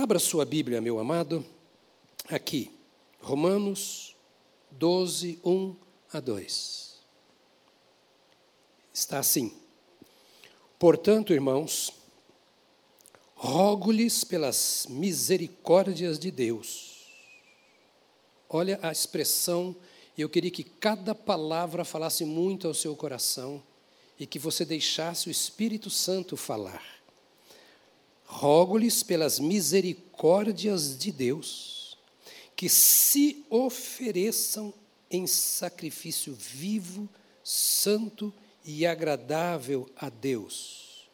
Abra sua Bíblia, meu amado, aqui, Romanos 12, 1 a 2. Está assim. Portanto, irmãos, rogo-lhes pelas misericórdias de Deus. Olha a expressão, eu queria que cada palavra falasse muito ao seu coração e que você deixasse o Espírito Santo falar. Rogo-lhes pelas misericórdias de Deus que se ofereçam em sacrifício vivo, santo e agradável a Deus.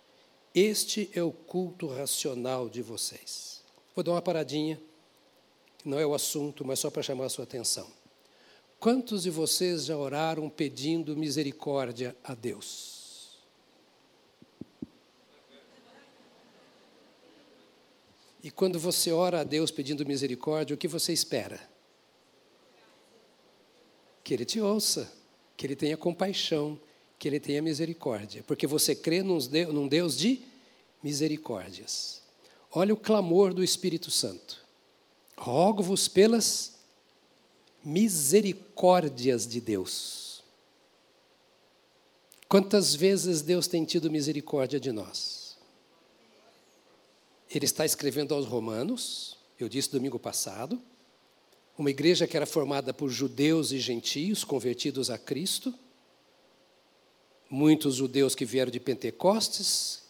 Este é o culto racional de vocês. Vou dar uma paradinha, não é o assunto, mas só para chamar a sua atenção. Quantos de vocês já oraram pedindo misericórdia a Deus? E quando você ora a Deus pedindo misericórdia, o que você espera? Que Ele te ouça, que Ele tenha compaixão, que Ele tenha misericórdia, porque você crê num Deus de misericórdias. Olha o clamor do Espírito Santo. Rogo-vos pelas misericórdias de Deus. Quantas vezes Deus tem tido misericórdia de nós? Ele está escrevendo aos Romanos, eu disse domingo passado, uma igreja que era formada por judeus e gentios convertidos a Cristo, muitos judeus que vieram de Pentecostes.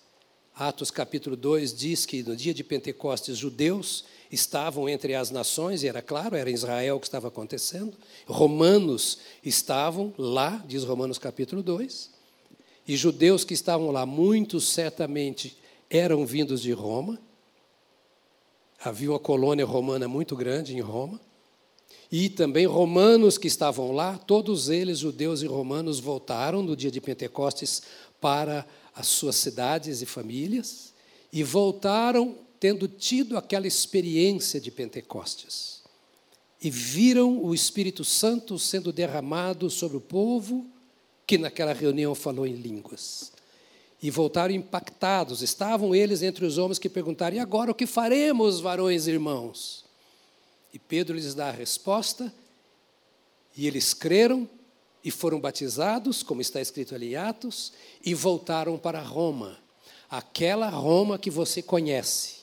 Atos capítulo 2 diz que no dia de Pentecostes, judeus estavam entre as nações, e era claro, era Israel que estava acontecendo. Romanos estavam lá, diz Romanos capítulo 2. E judeus que estavam lá, muitos certamente eram vindos de Roma. Havia uma colônia romana muito grande em Roma. E também romanos que estavam lá, todos eles, judeus e romanos, voltaram no dia de Pentecostes para as suas cidades e famílias e voltaram tendo tido aquela experiência de Pentecostes. E viram o Espírito Santo sendo derramado sobre o povo que naquela reunião falou em línguas e voltaram impactados. Estavam eles entre os homens que perguntaram: e agora o que faremos, varões e irmãos? E Pedro lhes dá a resposta, e eles creram e foram batizados, como está escrito ali em Atos, e voltaram para Roma, aquela Roma que você conhece,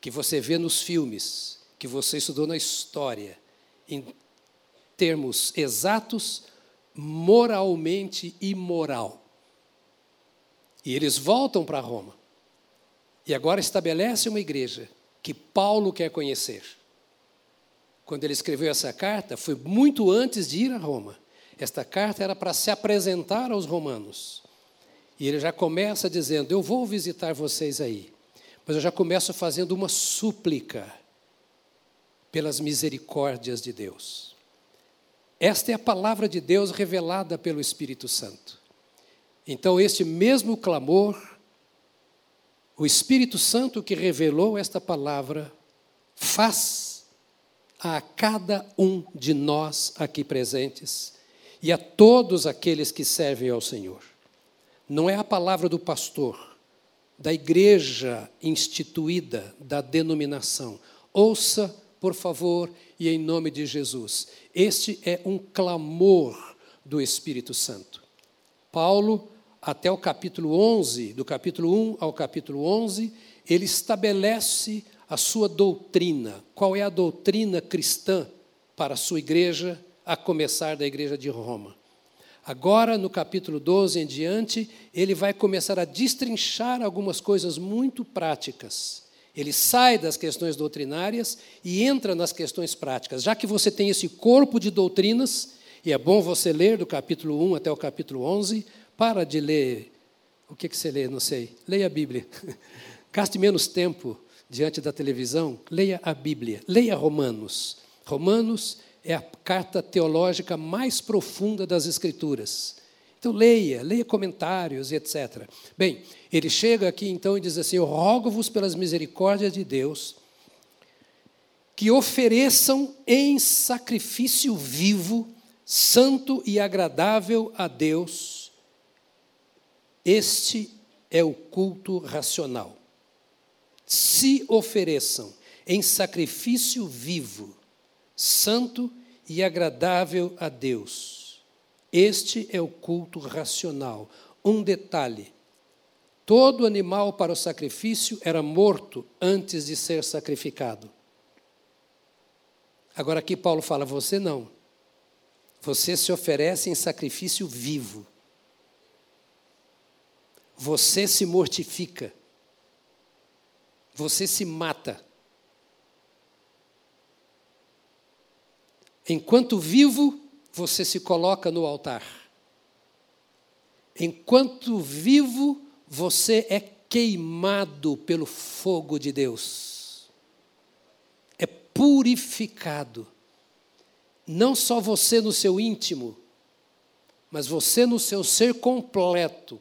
que você vê nos filmes, que você estudou na história, em termos exatos, moralmente imoral. E eles voltam para Roma. E agora estabelece uma igreja que Paulo quer conhecer. Quando ele escreveu essa carta, foi muito antes de ir a Roma. Esta carta era para se apresentar aos romanos. E ele já começa dizendo: Eu vou visitar vocês aí. Mas eu já começo fazendo uma súplica pelas misericórdias de Deus. Esta é a palavra de Deus revelada pelo Espírito Santo. Então, este mesmo clamor, o Espírito Santo que revelou esta palavra, faz a cada um de nós aqui presentes e a todos aqueles que servem ao Senhor. Não é a palavra do pastor, da igreja instituída, da denominação. Ouça, por favor, e em nome de Jesus. Este é um clamor do Espírito Santo. Paulo até o capítulo 11, do capítulo 1 ao capítulo 11, ele estabelece a sua doutrina. Qual é a doutrina cristã para a sua igreja, a começar da igreja de Roma? Agora, no capítulo 12 em diante, ele vai começar a destrinchar algumas coisas muito práticas. Ele sai das questões doutrinárias e entra nas questões práticas. Já que você tem esse corpo de doutrinas, e é bom você ler do capítulo 1 até o capítulo 11, para de ler. O que, que você lê? Não sei. Leia a Bíblia. Gaste menos tempo diante da televisão. Leia a Bíblia. Leia Romanos. Romanos é a carta teológica mais profunda das Escrituras. Então, leia, leia comentários e etc. Bem, ele chega aqui então e diz assim: Eu rogo-vos pelas misericórdias de Deus que ofereçam em sacrifício vivo, santo e agradável a Deus este é o culto racional. Se ofereçam. em sacrifício vivo, santo e agradável a Deus. Este é o culto racional. Um detalhe: todo animal para o sacrifício era morto antes de ser sacrificado. Agora aqui Paulo fala: você não. Você se oferece em sacrifício vivo. Você se mortifica. Você se mata. Enquanto vivo, você se coloca no altar. Enquanto vivo, você é queimado pelo fogo de Deus. É purificado. Não só você no seu íntimo, mas você no seu ser completo.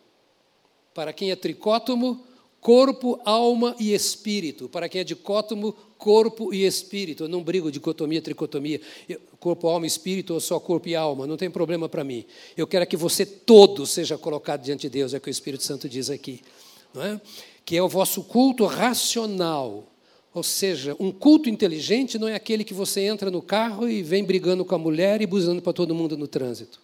Para quem é tricótomo, corpo, alma e espírito. Para quem é dicótomo, corpo e espírito. Eu não brigo dicotomia, tricotomia, corpo, alma e espírito ou só corpo e alma, não tem problema para mim. Eu quero que você todo seja colocado diante de Deus, é o que o Espírito Santo diz aqui. Não é? Que é o vosso culto racional. Ou seja, um culto inteligente não é aquele que você entra no carro e vem brigando com a mulher e buzando para todo mundo no trânsito.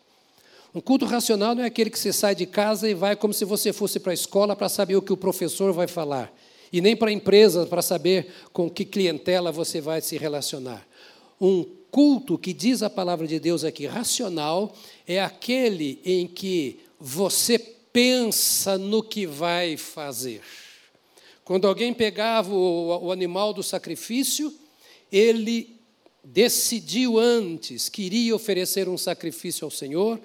Um culto racional não é aquele que você sai de casa e vai como se você fosse para a escola para saber o que o professor vai falar. E nem para a empresa para saber com que clientela você vai se relacionar. Um culto que diz a palavra de Deus aqui, racional, é aquele em que você pensa no que vai fazer. Quando alguém pegava o, animal do sacrifício, ele decidiu antes, queria oferecer um sacrifício ao Senhor,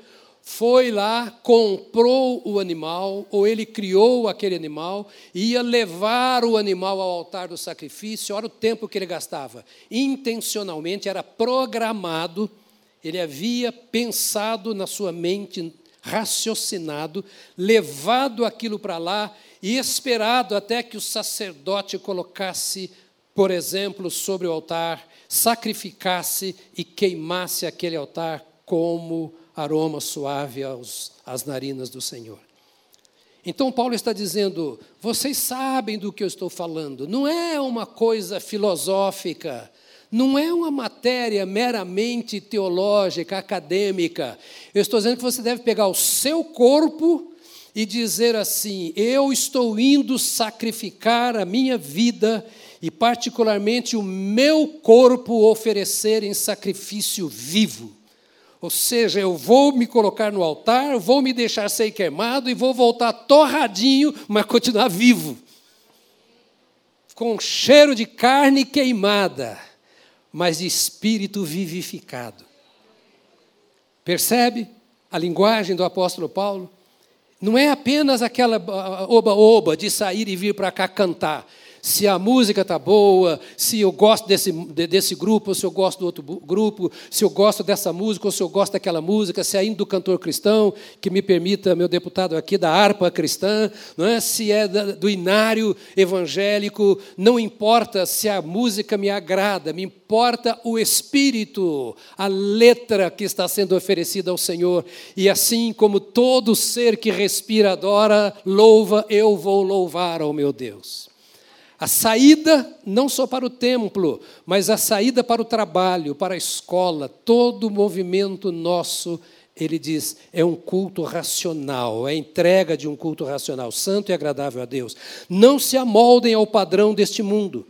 foi lá, comprou o animal, ou ele criou aquele animal, ia levar o animal ao altar do sacrifício, olha o tempo que ele gastava. Intencionalmente, era programado, ele havia pensado na sua mente, raciocinado, levado aquilo para lá e esperado até que o sacerdote colocasse, por exemplo, sobre o altar, sacrificasse e queimasse aquele altar como aroma suave aos, às narinas do Senhor. Então, Paulo está dizendo: vocês sabem do que eu estou falando, não é uma coisa filosófica, não é uma matéria meramente teológica, acadêmica. Eu estou dizendo que você deve pegar o seu corpo e dizer assim: eu estou indo sacrificar a minha vida e, particularmente, o meu corpo oferecer em sacrifício vivo. Ou seja, eu vou me colocar no altar, vou me deixar ser queimado e vou voltar torradinho, mas continuar vivo. Com cheiro de carne queimada, mas de espírito vivificado. Percebe a linguagem do apóstolo Paulo? Não é apenas aquela oba-oba de sair e vir para cá cantar se a música está boa, se eu gosto desse, desse grupo, ou se eu gosto do outro grupo, se eu gosto dessa música, ou se eu gosto daquela música, se é ainda do cantor cristão, que me permita, meu deputado aqui, da harpa cristã, não é? se é do inário evangélico, não importa se a música me agrada, me importa o espírito, a letra que está sendo oferecida ao Senhor. E assim como todo ser que respira adora, louva, eu vou louvar ao meu Deus. A saída, não só para o templo, mas a saída para o trabalho, para a escola, todo o movimento nosso, ele diz, é um culto racional, é a entrega de um culto racional, santo e agradável a Deus. Não se amoldem ao padrão deste mundo,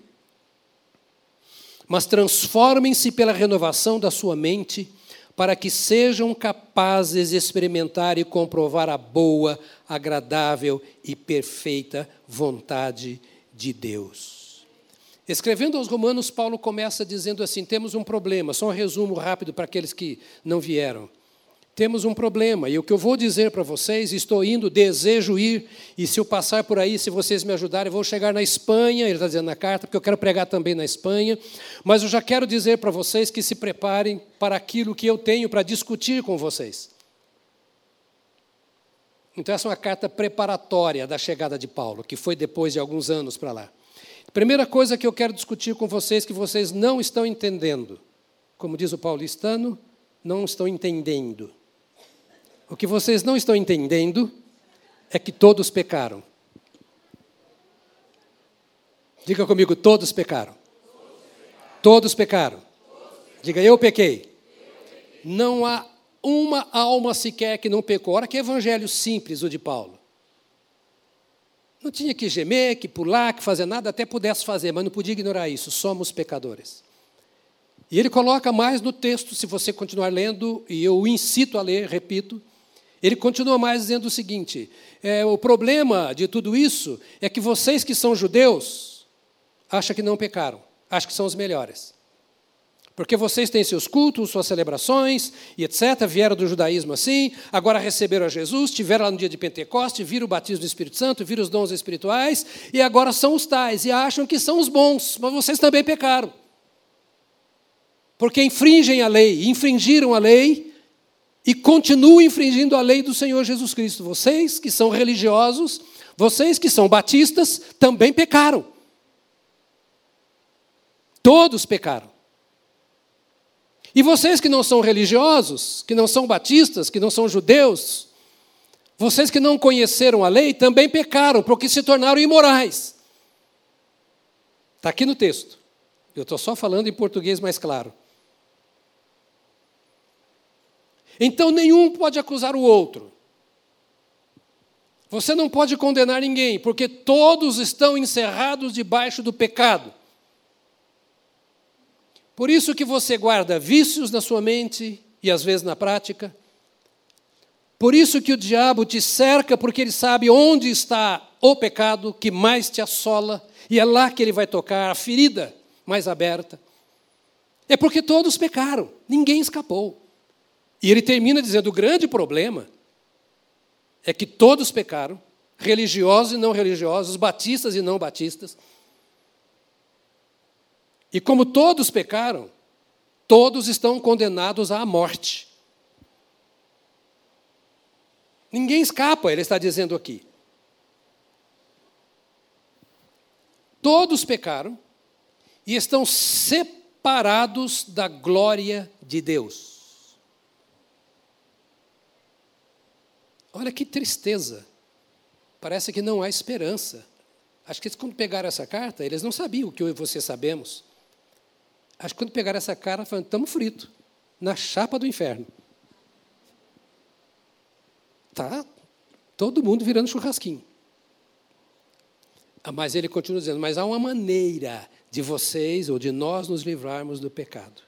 mas transformem-se pela renovação da sua mente, para que sejam capazes de experimentar e comprovar a boa, agradável e perfeita vontade de de Deus. Escrevendo aos Romanos, Paulo começa dizendo assim: temos um problema, só um resumo rápido para aqueles que não vieram. Temos um problema, e o que eu vou dizer para vocês, estou indo, desejo ir, e se eu passar por aí, se vocês me ajudarem, eu vou chegar na Espanha, ele está dizendo na carta, porque eu quero pregar também na Espanha, mas eu já quero dizer para vocês que se preparem para aquilo que eu tenho para discutir com vocês. Então, essa é uma carta preparatória da chegada de Paulo, que foi depois de alguns anos para lá. Primeira coisa que eu quero discutir com vocês, que vocês não estão entendendo. Como diz o paulistano, não estão entendendo. O que vocês não estão entendendo é que todos pecaram. Diga comigo, todos pecaram. Todos pecaram. Diga, eu pequei. Não há uma alma sequer que não pecou. Olha que evangelho simples o de Paulo. Não tinha que gemer, que pular, que fazer nada, até pudesse fazer, mas não podia ignorar isso. Somos pecadores. E ele coloca mais no texto, se você continuar lendo, e eu o incito a ler, repito, ele continua mais dizendo o seguinte: é, o problema de tudo isso é que vocês que são judeus acham que não pecaram, acham que são os melhores. Porque vocês têm seus cultos, suas celebrações e etc. Vieram do judaísmo assim, agora receberam a Jesus, tiveram lá no dia de Pentecoste, viram o batismo do Espírito Santo, viram os dons espirituais e agora são os tais e acham que são os bons, mas vocês também pecaram. Porque infringem a lei, infringiram a lei e continuam infringindo a lei do Senhor Jesus Cristo. Vocês que são religiosos, vocês que são batistas, também pecaram. Todos pecaram. E vocês que não são religiosos, que não são batistas, que não são judeus, vocês que não conheceram a lei também pecaram, porque se tornaram imorais. Está aqui no texto. Eu estou só falando em português mais claro. Então nenhum pode acusar o outro. Você não pode condenar ninguém, porque todos estão encerrados debaixo do pecado. Por isso que você guarda vícios na sua mente e às vezes na prática. Por isso que o diabo te cerca, porque ele sabe onde está o pecado que mais te assola, e é lá que ele vai tocar a ferida mais aberta. É porque todos pecaram, ninguém escapou. E ele termina dizendo: o grande problema é que todos pecaram, religiosos e não religiosos, batistas e não batistas. E como todos pecaram, todos estão condenados à morte. Ninguém escapa, ele está dizendo aqui. Todos pecaram e estão separados da glória de Deus. Olha que tristeza. Parece que não há esperança. Acho que quando pegaram essa carta, eles não sabiam o que eu e você sabemos. Acho que quando pegaram essa cara, falaram, estamos fritos, na chapa do inferno. Tá todo mundo virando churrasquinho. Ah, mas ele continua dizendo, mas há uma maneira de vocês ou de nós nos livrarmos do pecado.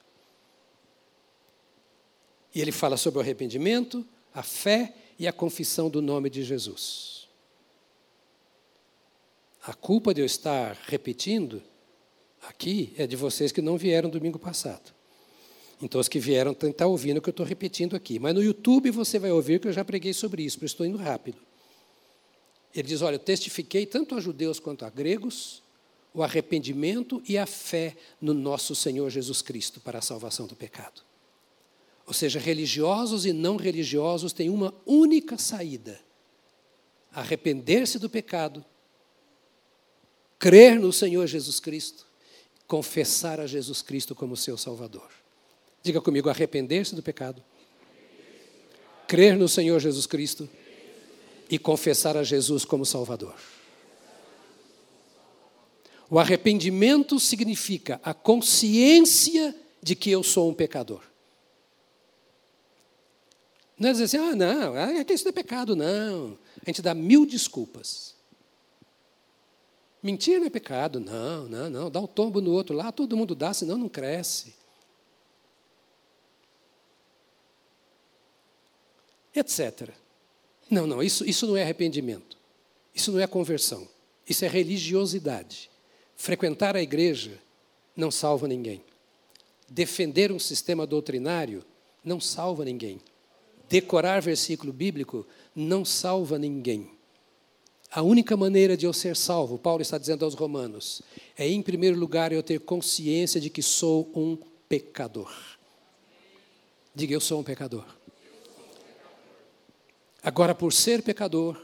E ele fala sobre o arrependimento, a fé e a confissão do nome de Jesus. A culpa de eu estar repetindo aqui é de vocês que não vieram domingo passado. Então, os que vieram estão tá ouvindo o que eu estou repetindo aqui. Mas no YouTube você vai ouvir que eu já preguei sobre isso, porque estou indo rápido. Ele diz: Olha, eu testifiquei tanto a judeus quanto a gregos o arrependimento e a fé no nosso Senhor Jesus Cristo para a salvação do pecado. Ou seja, religiosos e não religiosos têm uma única saída: arrepender-se do pecado, crer no Senhor Jesus Cristo confessar a Jesus Cristo como seu Salvador. Diga comigo: arrepender-se do pecado, crer no Senhor Jesus Cristo e confessar a Jesus como Salvador. O arrependimento significa a consciência de que eu sou um pecador. Não é dizer assim, ah, não, que isso não é pecado, não. A gente dá mil desculpas. Mentir não é pecado. Não, não, não. Dá um tombo no outro lá, todo mundo dá, senão não cresce. Etc. Não, não, isso, isso não é arrependimento. Isso não é conversão. Isso é religiosidade. Frequentar a igreja não salva ninguém. Defender um sistema doutrinário não salva ninguém. Decorar versículo bíblico não salva ninguém. A única maneira de eu ser salvo, Paulo está dizendo aos Romanos, é, em primeiro lugar, eu ter consciência de que sou um pecador. Diga, eu sou um pecador. Agora, por ser pecador,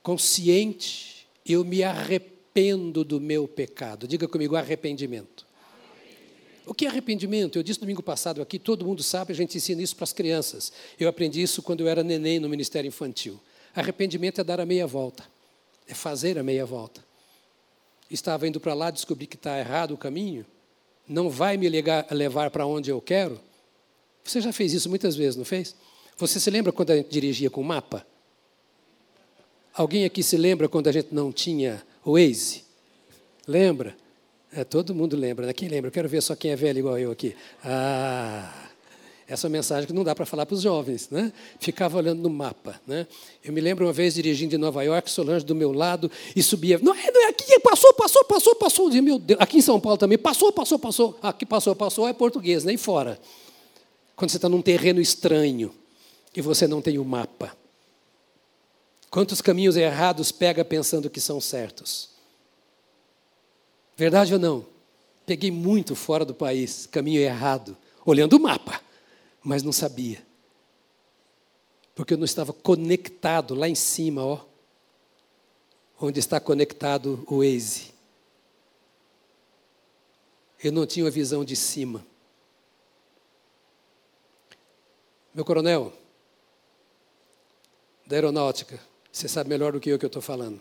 consciente, eu me arrependo do meu pecado. Diga comigo, arrependimento. O que é arrependimento? Eu disse domingo passado aqui, todo mundo sabe, a gente ensina isso para as crianças. Eu aprendi isso quando eu era neném no Ministério Infantil. Arrependimento é dar a meia volta, é fazer a meia volta. Estava indo para lá, descobri que está errado o caminho, não vai me levar para onde eu quero? Você já fez isso muitas vezes, não fez? Você se lembra quando a gente dirigia com mapa? Alguém aqui se lembra quando a gente não tinha o Waze? Lembra? É, todo mundo lembra, né? Quem lembra? Eu quero ver só quem é velho igual eu aqui. Ah, essa mensagem que não dá para falar para os jovens, né? Ficava olhando no mapa, né? Eu me lembro uma vez dirigindo de Nova York, Solange do meu lado e subia. Não é, não é aqui, passou, passou, passou, passou. Dizia, meu Deus, aqui em São Paulo também passou, passou, passou. Aqui passou, passou é português, nem fora. Quando você está num terreno estranho e você não tem o mapa. Quantos caminhos errados pega pensando que são certos? Verdade ou não? Peguei muito fora do país, caminho errado, olhando o mapa, mas não sabia. Porque eu não estava conectado lá em cima, ó. Onde está conectado o Waze. Eu não tinha a visão de cima. Meu coronel, da aeronáutica, você sabe melhor do que eu que eu estou falando.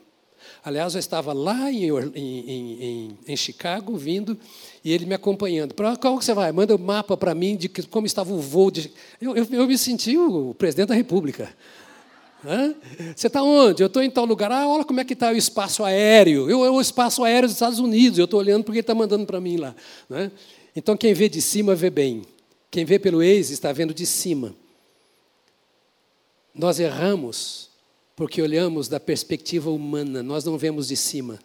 Aliás, eu estava lá em, em, em, em, Chicago, vindo, e ele me acompanhando. Para qual que você vai? Manda o um mapa para mim de como estava o voo. De... Eu, eu, eu me senti o presidente da República. Hã? Você está onde? Eu estou em tal lugar. Ah, olha como é que está o espaço aéreo. Eu, eu, o espaço aéreo dos Estados Unidos. Eu estou olhando porque ele está mandando para mim lá. Né? Então, quem vê de cima vê bem. Quem vê pelo Waze está vendo de cima. Nós erramos porque olhamos da perspectiva humana, nós não vemos de cima,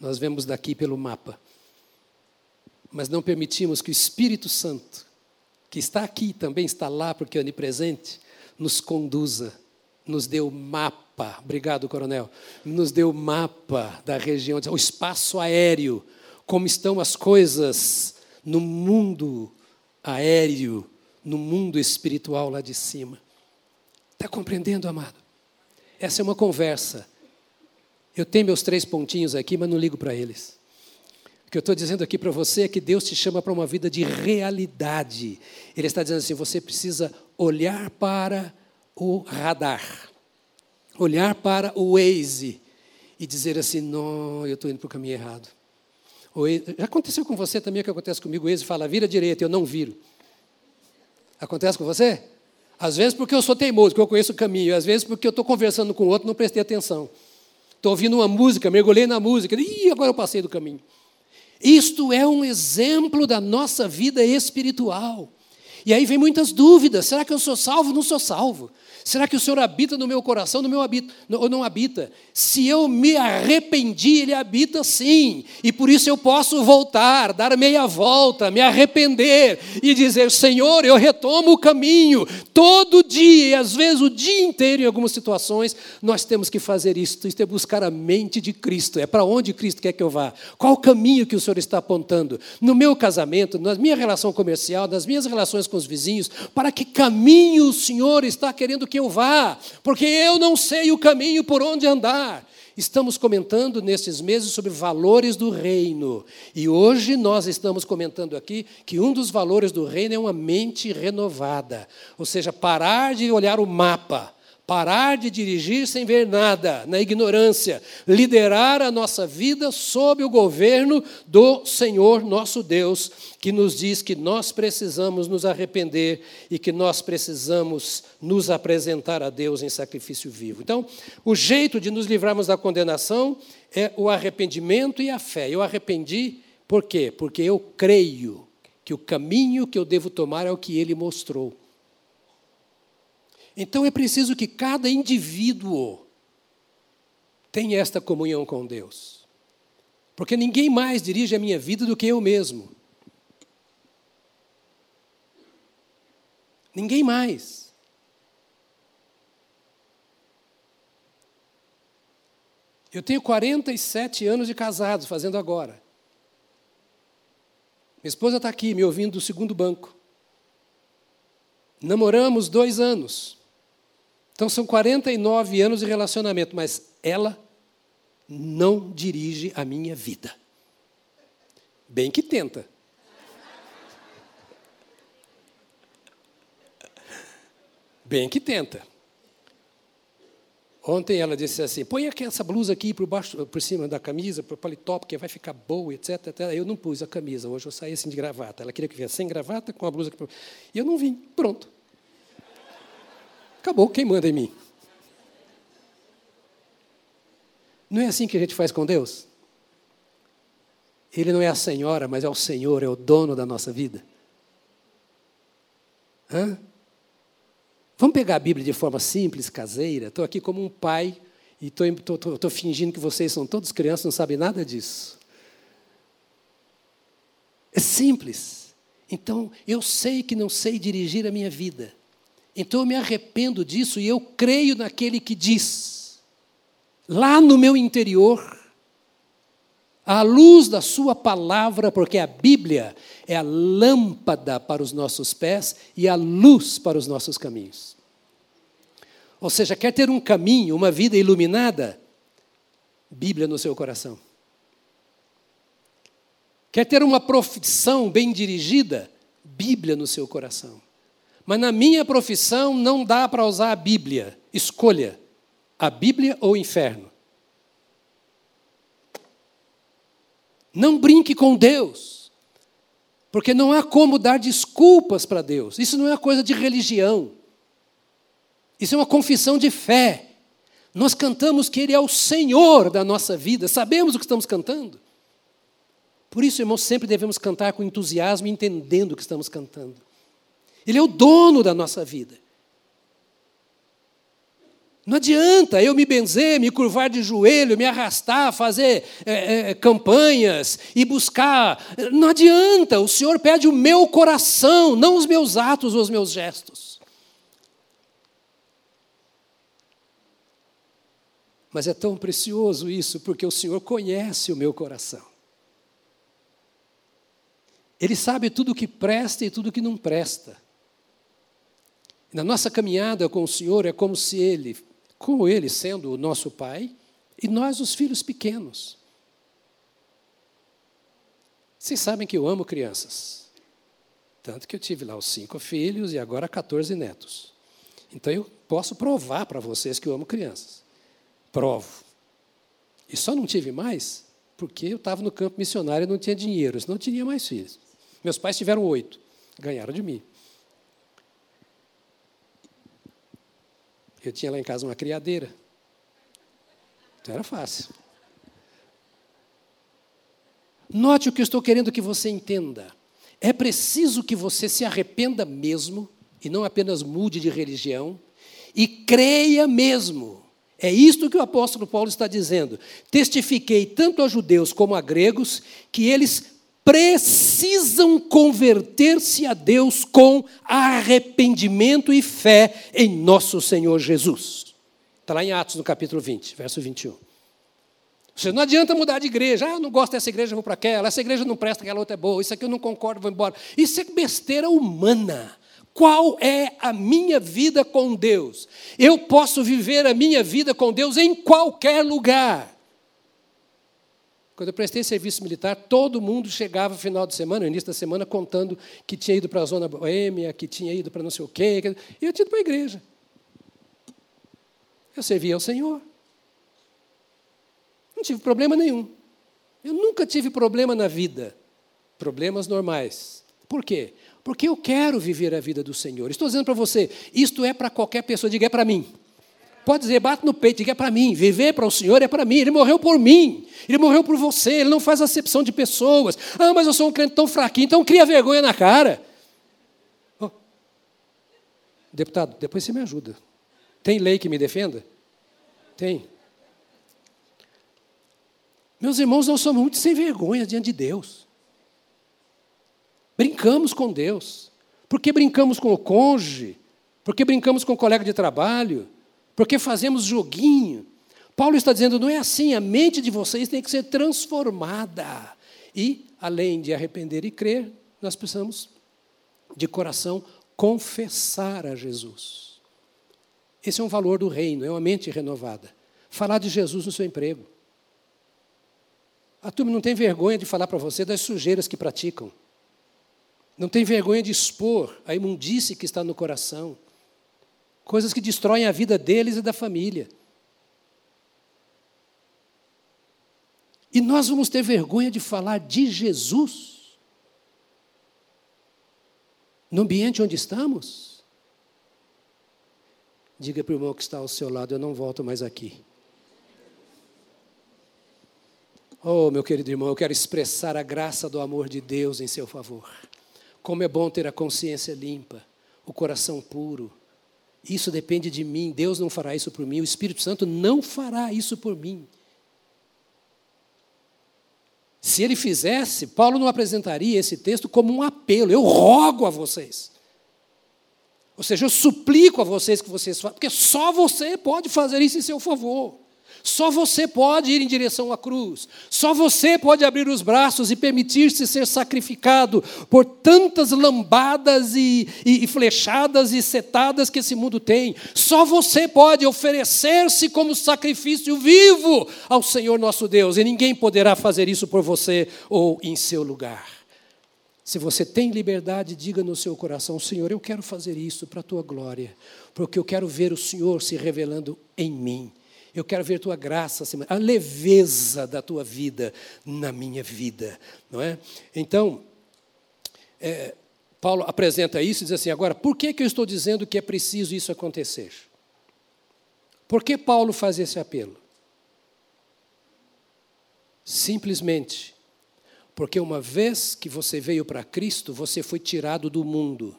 nós vemos daqui pelo mapa. Mas não permitimos que o Espírito Santo, que está aqui também está lá porque é onipresente, nos conduza, nos dê o mapa, obrigado, coronel, nos dê o mapa da região, o espaço aéreo, como estão as coisas no mundo aéreo, no mundo espiritual lá de cima. Está compreendendo, amado? Essa é uma conversa. Eu tenho meus três pontinhos aqui, mas não ligo para eles. O que eu estou dizendo aqui para você é que Deus te chama para uma vida de realidade. Ele está dizendo assim: você precisa olhar para o radar, olhar para o Waze e dizer assim: não, eu estou indo para o caminho errado. Já aconteceu com você também o que acontece comigo? O Waze fala, vira direita, eu não viro. Acontece com você? Às vezes porque eu sou teimoso, porque eu conheço o caminho. Às vezes porque eu estou conversando com outro e não prestei atenção. Estou ouvindo uma música, mergulhei na música. e agora eu passei do caminho. Isto é um exemplo da nossa vida espiritual. E aí vem muitas dúvidas: será que eu sou salvo não sou salvo? Será que o Senhor habita no meu coração, no meu habita, ou não habita? Se eu me arrependi, Ele habita sim. E por isso eu posso voltar, dar meia volta, me arrepender e dizer: Senhor, eu retomo o caminho. Todo dia, às vezes o dia inteiro, em algumas situações, nós temos que fazer isso. Isso é buscar a mente de Cristo. É para onde Cristo quer que eu vá? Qual o caminho que o Senhor está apontando? No meu casamento, na minha relação comercial, nas minhas relações com os vizinhos, para que caminho o Senhor está querendo que eu vá, porque eu não sei o caminho por onde andar. Estamos comentando nesses meses sobre valores do reino. E hoje nós estamos comentando aqui que um dos valores do reino é uma mente renovada. Ou seja, parar de olhar o mapa parar de dirigir sem ver nada, na ignorância, liderar a nossa vida sob o governo do Senhor nosso Deus, que nos diz que nós precisamos nos arrepender e que nós precisamos nos apresentar a Deus em sacrifício vivo. Então, o jeito de nos livrarmos da condenação é o arrependimento e a fé. Eu arrependi, por quê? Porque eu creio que o caminho que eu devo tomar é o que ele mostrou. Então é preciso que cada indivíduo tenha esta comunhão com Deus. Porque ninguém mais dirige a minha vida do que eu mesmo. Ninguém mais. Eu tenho 47 anos de casado, fazendo agora. Minha esposa está aqui, me ouvindo do segundo banco. Namoramos dois anos. Então são 49 anos de relacionamento, mas ela não dirige a minha vida. Bem que tenta. Bem que tenta. Ontem ela disse assim: põe aqui essa blusa aqui por, baixo, por cima da camisa, por paletó, porque vai ficar boa, etc, etc. Eu não pus a camisa, hoje eu saí assim de gravata. Ela queria que viesse sem gravata, com a blusa. E eu não vim, pronto. Acabou, quem manda em mim? Não é assim que a gente faz com Deus? Ele não é a senhora, mas é o Senhor, é o dono da nossa vida. Hã? Vamos pegar a Bíblia de forma simples, caseira. Estou aqui como um pai e estou fingindo que vocês são todos crianças, não sabem nada disso. É simples. Então, eu sei que não sei dirigir a minha vida. Então, eu me arrependo disso e eu creio naquele que diz, lá no meu interior, à luz da Sua palavra, porque a Bíblia é a lâmpada para os nossos pés e a luz para os nossos caminhos. Ou seja, quer ter um caminho, uma vida iluminada? Bíblia no seu coração. Quer ter uma profissão bem dirigida? Bíblia no seu coração. Mas na minha profissão não dá para usar a Bíblia. Escolha a Bíblia ou o inferno. Não brinque com Deus, porque não há como dar desculpas para Deus. Isso não é coisa de religião. Isso é uma confissão de fé. Nós cantamos que Ele é o Senhor da nossa vida, sabemos o que estamos cantando. Por isso, irmãos, sempre devemos cantar com entusiasmo, entendendo o que estamos cantando. Ele é o dono da nossa vida. Não adianta eu me benzer, me curvar de joelho, me arrastar, fazer é, é, campanhas e buscar. Não adianta, o Senhor pede o meu coração, não os meus atos ou os meus gestos. Mas é tão precioso isso, porque o Senhor conhece o meu coração. Ele sabe tudo o que presta e tudo o que não presta. Na nossa caminhada com o Senhor é como se Ele, como Ele sendo o nosso Pai, e nós os filhos pequenos. Vocês sabem que eu amo crianças. Tanto que eu tive lá os cinco filhos e agora 14 netos. Então eu posso provar para vocês que eu amo crianças provo. E só não tive mais porque eu estava no campo missionário e não tinha dinheiro, senão não tinha mais filhos. Meus pais tiveram oito, ganharam de mim. Eu tinha lá em casa uma criadeira. Então era fácil. Note o que eu estou querendo que você entenda. É preciso que você se arrependa mesmo, e não apenas mude de religião, e creia mesmo é isto que o apóstolo Paulo está dizendo. Testifiquei tanto a judeus como a gregos que eles precisam converter-se a Deus com arrependimento e fé em nosso Senhor Jesus. Está lá em Atos, no capítulo 20, verso 21. Você não adianta mudar de igreja. Ah, eu não gosto dessa igreja, vou para aquela. Essa igreja não presta, aquela outra é boa. Isso aqui eu não concordo, vou embora. Isso é besteira humana. Qual é a minha vida com Deus? Eu posso viver a minha vida com Deus em qualquer lugar. Quando eu prestei serviço militar, todo mundo chegava no final de semana, no início da semana, contando que tinha ido para a zona boêmia, que tinha ido para não sei o quê, e eu tinha ido para a igreja. Eu servia ao Senhor. Não tive problema nenhum. Eu nunca tive problema na vida. Problemas normais. Por quê? Porque eu quero viver a vida do Senhor. Estou dizendo para você, isto é para qualquer pessoa, diga é para mim. Pode dizer, bate no peito, diga é para mim. Viver para o Senhor é para mim. Ele morreu por mim. Ele morreu por você. Ele não faz acepção de pessoas. Ah, mas eu sou um crente tão fraquinho, então cria vergonha na cara. Oh. Deputado, depois você me ajuda. Tem lei que me defenda? Tem. Meus irmãos, nós somos muito sem vergonha diante de Deus. Brincamos com Deus. Porque brincamos com o cônjuge, porque brincamos com o colega de trabalho, porque fazemos joguinho. Paulo está dizendo, não é assim, a mente de vocês tem que ser transformada. E, além de arrepender e crer, nós precisamos, de coração, confessar a Jesus. Esse é um valor do reino, é uma mente renovada. Falar de Jesus no seu emprego. A turma não tem vergonha de falar para você das sujeiras que praticam. Não tem vergonha de expor a imundície que está no coração coisas que destroem a vida deles e da família. E nós vamos ter vergonha de falar de Jesus no ambiente onde estamos? Diga para o irmão que está ao seu lado: eu não volto mais aqui. Oh, meu querido irmão, eu quero expressar a graça do amor de Deus em seu favor. Como é bom ter a consciência limpa, o coração puro isso depende de mim, Deus não fará isso por mim, o Espírito Santo não fará isso por mim. Se ele fizesse, Paulo não apresentaria esse texto como um apelo. Eu rogo a vocês. Ou seja, eu suplico a vocês que vocês façam, porque só você pode fazer isso em seu favor. Só você pode ir em direção à cruz. Só você pode abrir os braços e permitir-se ser sacrificado por tantas lambadas e, e, e, flechadas e setadas que esse mundo tem. Só você pode oferecer-se como sacrifício vivo ao Senhor nosso Deus. E ninguém poderá fazer isso por você ou em seu lugar. Se você tem liberdade, diga no seu coração: Senhor, eu quero fazer isso para a tua glória, porque eu quero ver o Senhor se revelando em mim. Eu quero ver tua graça, a leveza da tua vida na minha vida, não é? Então, é, Paulo apresenta isso e diz assim: agora, por que, que eu estou dizendo que é preciso isso acontecer? Por que Paulo faz esse apelo? Simplesmente porque uma vez que você veio para Cristo, você foi tirado do mundo.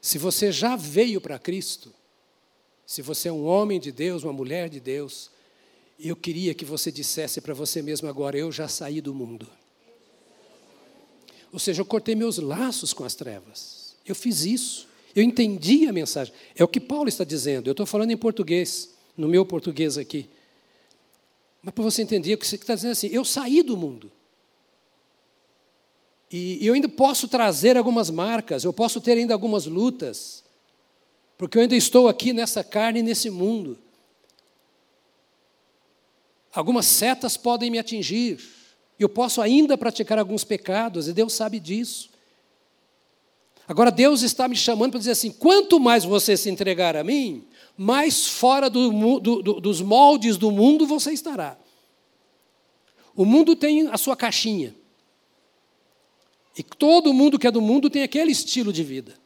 Se você já veio para Cristo, se você é um homem de Deus, uma mulher de Deus, eu queria que você dissesse para você mesmo agora: eu já saí do mundo. Ou seja, eu cortei meus laços com as trevas. Eu fiz isso. Eu entendi a mensagem. É o que Paulo está dizendo. Eu estou falando em português, no meu português aqui. Mas para você entender, o que você está dizendo é assim: eu saí do mundo. E eu ainda posso trazer algumas marcas, eu posso ter ainda algumas lutas porque eu ainda estou aqui nessa carne nesse mundo. Algumas setas podem me atingir, eu posso ainda praticar alguns pecados, e Deus sabe disso. Agora, Deus está me chamando para dizer assim: quanto mais você se entregar a mim, mais fora do, do, do, dos moldes do mundo você estará. O mundo tem a sua caixinha. E todo mundo que é do mundo tem aquele estilo de vida.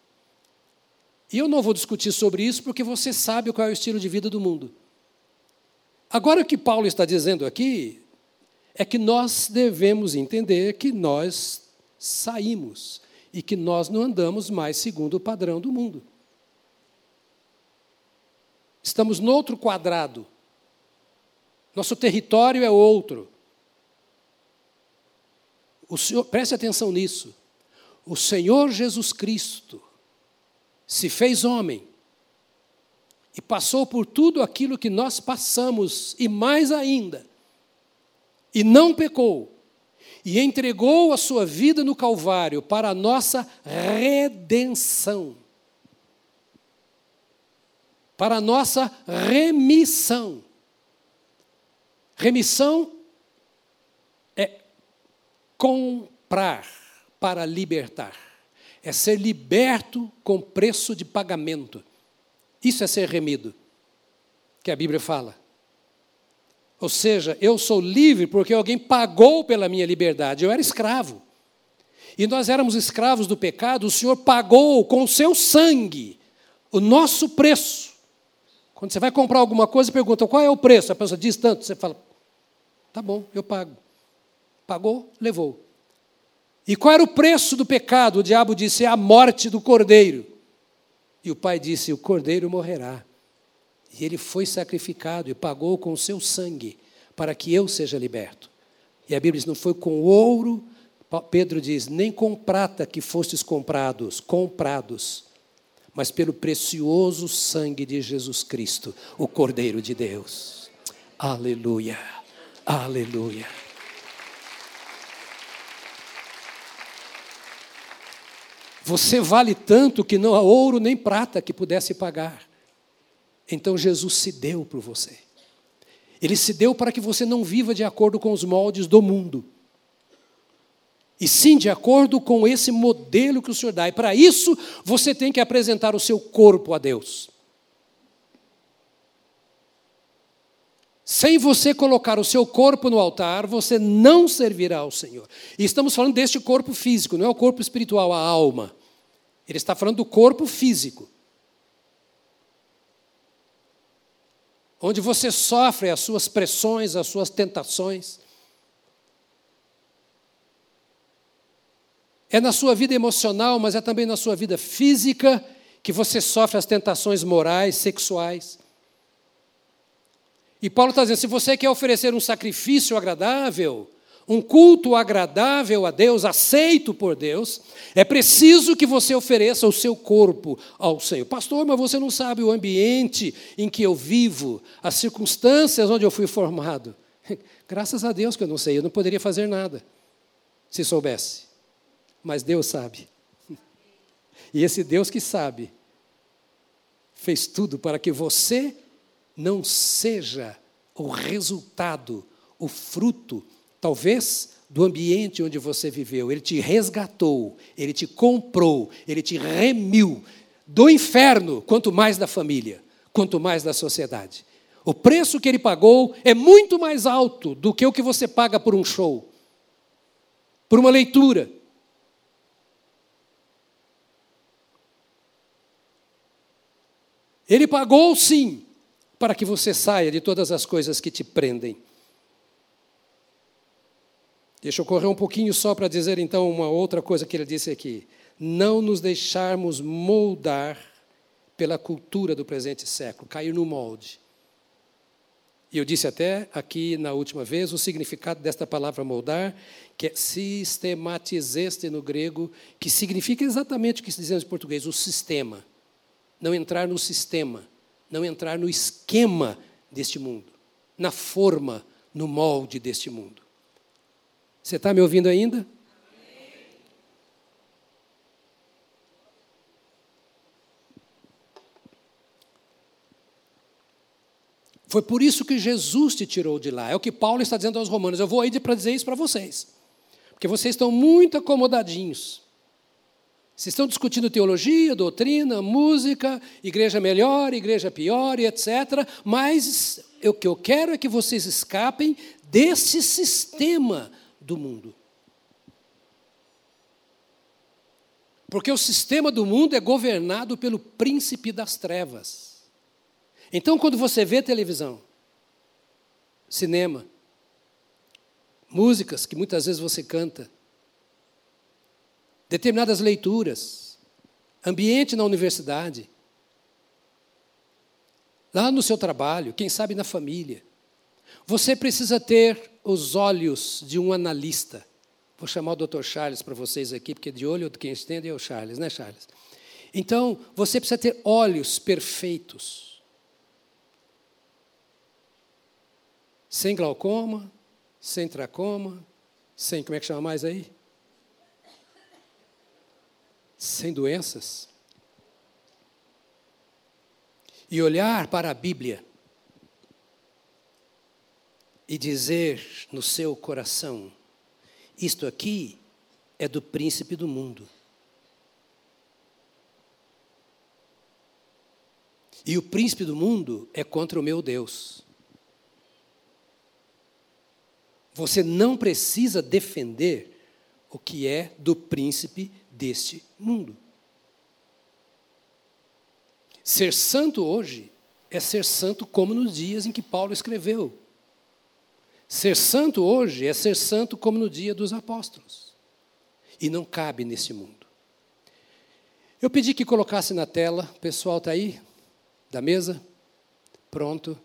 E eu não vou discutir sobre isso porque você sabe qual é o estilo de vida do mundo. Agora, o que Paulo está dizendo aqui é que nós devemos entender que nós saímos e que nós não andamos mais segundo o padrão do mundo. Estamos noutro quadrado. Nosso território é outro. O Senhor, preste atenção nisso. O Senhor Jesus Cristo se fez homem e passou por tudo aquilo que nós passamos e mais ainda, e não pecou, e entregou a sua vida no Calvário para a nossa redenção, para a nossa remissão. Remissão é comprar para libertar é ser liberto com preço de pagamento. Isso é ser remido, que a Bíblia fala. Ou seja, eu sou livre porque alguém pagou pela minha liberdade. Eu era escravo. E nós éramos escravos do pecado, o Senhor pagou com o seu sangue o nosso preço. Quando você vai comprar alguma coisa, pergunta qual é o preço. A pessoa diz tanto, você fala, tá bom, eu pago. Pagou, levou. E qual era o preço do pecado? O diabo disse: é a morte do cordeiro. E o pai disse: o cordeiro morrerá. E ele foi sacrificado e pagou com o seu sangue para que eu seja liberto. E a Bíblia diz: não foi com ouro, Pedro diz, nem com prata que fostes comprados, comprados, mas pelo precioso sangue de Jesus Cristo, o Cordeiro de Deus. Aleluia, aleluia. Você vale tanto que não há ouro nem prata que pudesse pagar. Então Jesus se deu por você. Ele se deu para que você não viva de acordo com os moldes do mundo. E sim de acordo com esse modelo que o Senhor dá. E para isso, você tem que apresentar o seu corpo a Deus. Sem você colocar o seu corpo no altar, você não servirá ao Senhor. E estamos falando deste corpo físico, não é o corpo espiritual, a alma. Ele está falando do corpo físico. Onde você sofre as suas pressões, as suas tentações. É na sua vida emocional, mas é também na sua vida física que você sofre as tentações morais, sexuais. E Paulo está dizendo: se você quer oferecer um sacrifício agradável, um culto agradável a Deus, aceito por Deus, é preciso que você ofereça o seu corpo ao Senhor. Pastor, mas você não sabe o ambiente em que eu vivo, as circunstâncias onde eu fui formado. Graças a Deus que eu não sei, eu não poderia fazer nada se soubesse. Mas Deus sabe. E esse Deus que sabe, fez tudo para que você não seja o resultado, o fruto, talvez, do ambiente onde você viveu. Ele te resgatou, ele te comprou, ele te remiu do inferno, quanto mais da família, quanto mais da sociedade. O preço que ele pagou é muito mais alto do que o que você paga por um show, por uma leitura. Ele pagou sim, para que você saia de todas as coisas que te prendem. Deixa eu correr um pouquinho só para dizer então uma outra coisa que ele disse aqui. Não nos deixarmos moldar pela cultura do presente século, cair no molde. E eu disse até aqui na última vez o significado desta palavra moldar, que é sistematizeste no grego, que significa exatamente o que se diz em português, o sistema. Não entrar no sistema não entrar no esquema deste mundo, na forma, no molde deste mundo. Você está me ouvindo ainda? Foi por isso que Jesus te tirou de lá. É o que Paulo está dizendo aos Romanos. Eu vou aí para dizer isso para vocês. Porque vocês estão muito acomodadinhos. Vocês estão discutindo teologia, doutrina, música, igreja melhor, igreja pior, etc. Mas o que eu quero é que vocês escapem desse sistema do mundo. Porque o sistema do mundo é governado pelo príncipe das trevas. Então, quando você vê televisão, cinema, músicas que muitas vezes você canta, determinadas leituras, ambiente na universidade, lá no seu trabalho, quem sabe na família. Você precisa ter os olhos de um analista. Vou chamar o Dr. Charles para vocês aqui, porque de olho quem entende é o Charles, né, Charles? Então, você precisa ter olhos perfeitos. Sem glaucoma, sem tracoma, sem, como é que chama mais aí? Sem doenças. E olhar para a Bíblia e dizer no seu coração: isto aqui é do príncipe do mundo. E o príncipe do mundo é contra o meu Deus. Você não precisa defender o que é do príncipe deste mundo. Ser santo hoje é ser santo como nos dias em que Paulo escreveu. Ser santo hoje é ser santo como no dia dos apóstolos. E não cabe nesse mundo. Eu pedi que colocasse na tela, o pessoal está aí, da mesa? Pronto.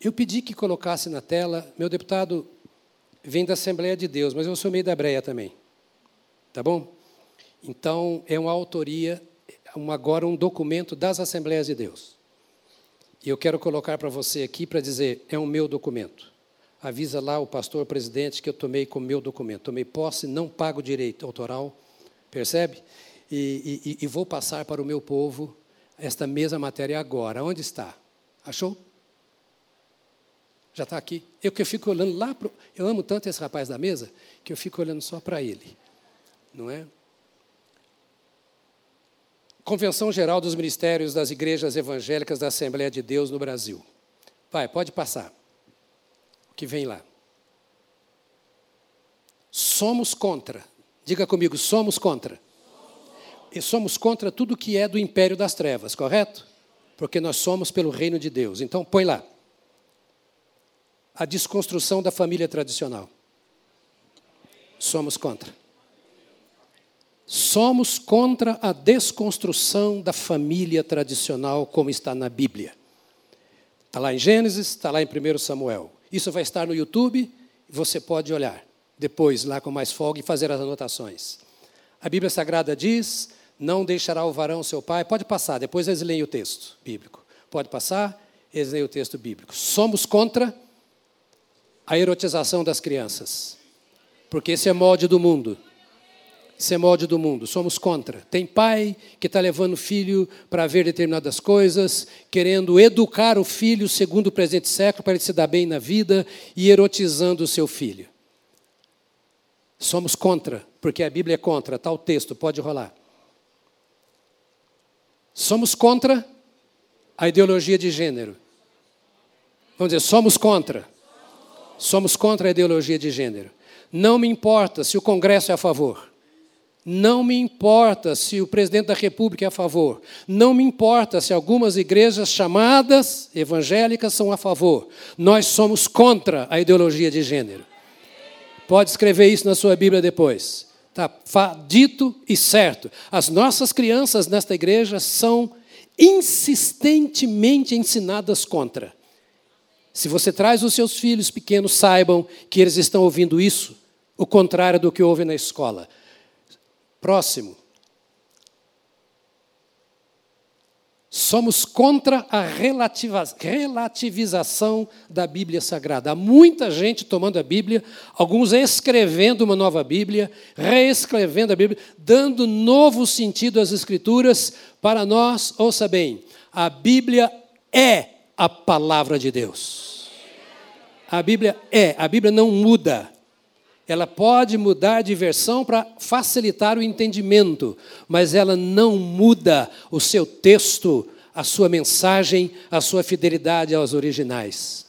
Eu pedi que colocasse na tela, meu deputado vem da Assembleia de Deus, mas eu sou meio da breia também. Tá bom? Então, é uma autoria, um, agora um documento das Assembleias de Deus. E eu quero colocar para você aqui para dizer: é o meu documento. Avisa lá o pastor presidente que eu tomei como meu documento. Tomei posse, não pago direito autoral, percebe? E, e, e vou passar para o meu povo esta mesma matéria agora. Onde está? Achou? Já está aqui. Eu que eu fico olhando lá. Pro, eu amo tanto esse rapaz da mesa que eu fico olhando só para ele. Não é? Convenção Geral dos Ministérios das Igrejas Evangélicas da Assembleia de Deus no Brasil. Vai, pode passar. que vem lá. Somos contra. Diga comigo, somos contra. E somos contra tudo que é do império das trevas, correto? Porque nós somos pelo reino de Deus. Então, põe lá. A desconstrução da família tradicional. Somos contra. Somos contra a desconstrução da família tradicional, como está na Bíblia. Está lá em Gênesis, está lá em 1 Samuel. Isso vai estar no YouTube, você pode olhar depois, lá com mais folga, e fazer as anotações. A Bíblia Sagrada diz: não deixará o varão seu pai. Pode passar, depois eles leem o texto bíblico. Pode passar, eles leem o texto bíblico. Somos contra a erotização das crianças, porque esse é molde do mundo. É molde do mundo, somos contra. Tem pai que está levando o filho para ver determinadas coisas, querendo educar o filho segundo o presente século para ele se dar bem na vida e erotizando o seu filho. Somos contra, porque a Bíblia é contra, está o texto, pode rolar. Somos contra a ideologia de gênero. Vamos dizer, somos contra. Somos contra a ideologia de gênero. Não me importa se o Congresso é a favor. Não me importa se o presidente da República é a favor. Não me importa se algumas igrejas chamadas evangélicas são a favor. Nós somos contra a ideologia de gênero. Pode escrever isso na sua Bíblia depois. Está dito e certo. As nossas crianças nesta igreja são insistentemente ensinadas contra. Se você traz os seus filhos pequenos, saibam que eles estão ouvindo isso, o contrário do que ouvem na escola. Próximo. Somos contra a relativização da Bíblia Sagrada. Há muita gente tomando a Bíblia, alguns escrevendo uma nova Bíblia, reescrevendo a Bíblia, dando novo sentido às Escrituras. Para nós, ouça bem, a Bíblia é a palavra de Deus. A Bíblia é, a Bíblia não muda. Ela pode mudar de versão para facilitar o entendimento, mas ela não muda o seu texto, a sua mensagem, a sua fidelidade aos originais.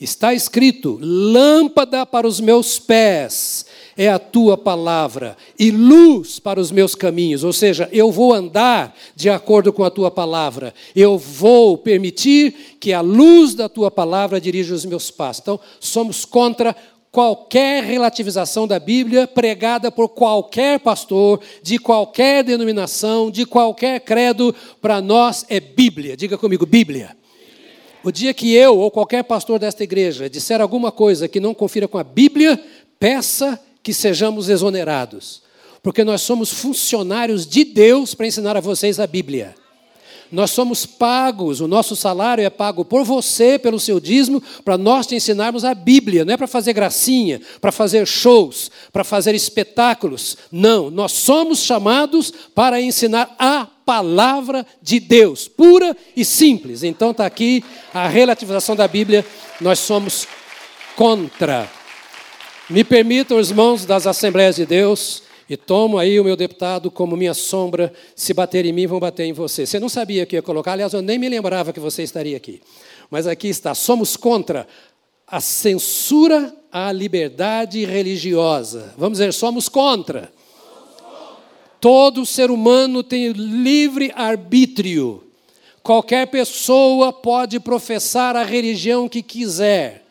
Está escrito: lâmpada para os meus pés é a tua palavra e luz para os meus caminhos. Ou seja, eu vou andar de acordo com a tua palavra. Eu vou permitir que a luz da tua palavra dirija os meus passos. Então, somos contra qualquer relativização da Bíblia pregada por qualquer pastor, de qualquer denominação, de qualquer credo, para nós é Bíblia. Diga comigo, Bíblia. O dia que eu ou qualquer pastor desta igreja disser alguma coisa que não confira com a Bíblia, peça que sejamos exonerados, porque nós somos funcionários de Deus para ensinar a vocês a Bíblia. Nós somos pagos, o nosso salário é pago por você, pelo seu dízimo, para nós te ensinarmos a Bíblia. Não é para fazer gracinha, para fazer shows, para fazer espetáculos. Não, nós somos chamados para ensinar a palavra de Deus, pura e simples. Então está aqui a relativização da Bíblia, nós somos contra. Me permitam, irmãos das Assembleias de Deus, e tomo aí o meu deputado como minha sombra. Se bater em mim, vão bater em você. Você não sabia que ia colocar, aliás, eu nem me lembrava que você estaria aqui. Mas aqui está: somos contra a censura à liberdade religiosa. Vamos dizer, somos contra. Todo ser humano tem livre arbítrio. Qualquer pessoa pode professar a religião que quiser.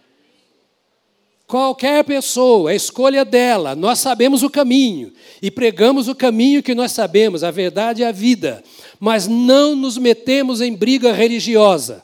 Qualquer pessoa, a escolha dela, nós sabemos o caminho e pregamos o caminho que nós sabemos, a verdade e a vida, mas não nos metemos em briga religiosa.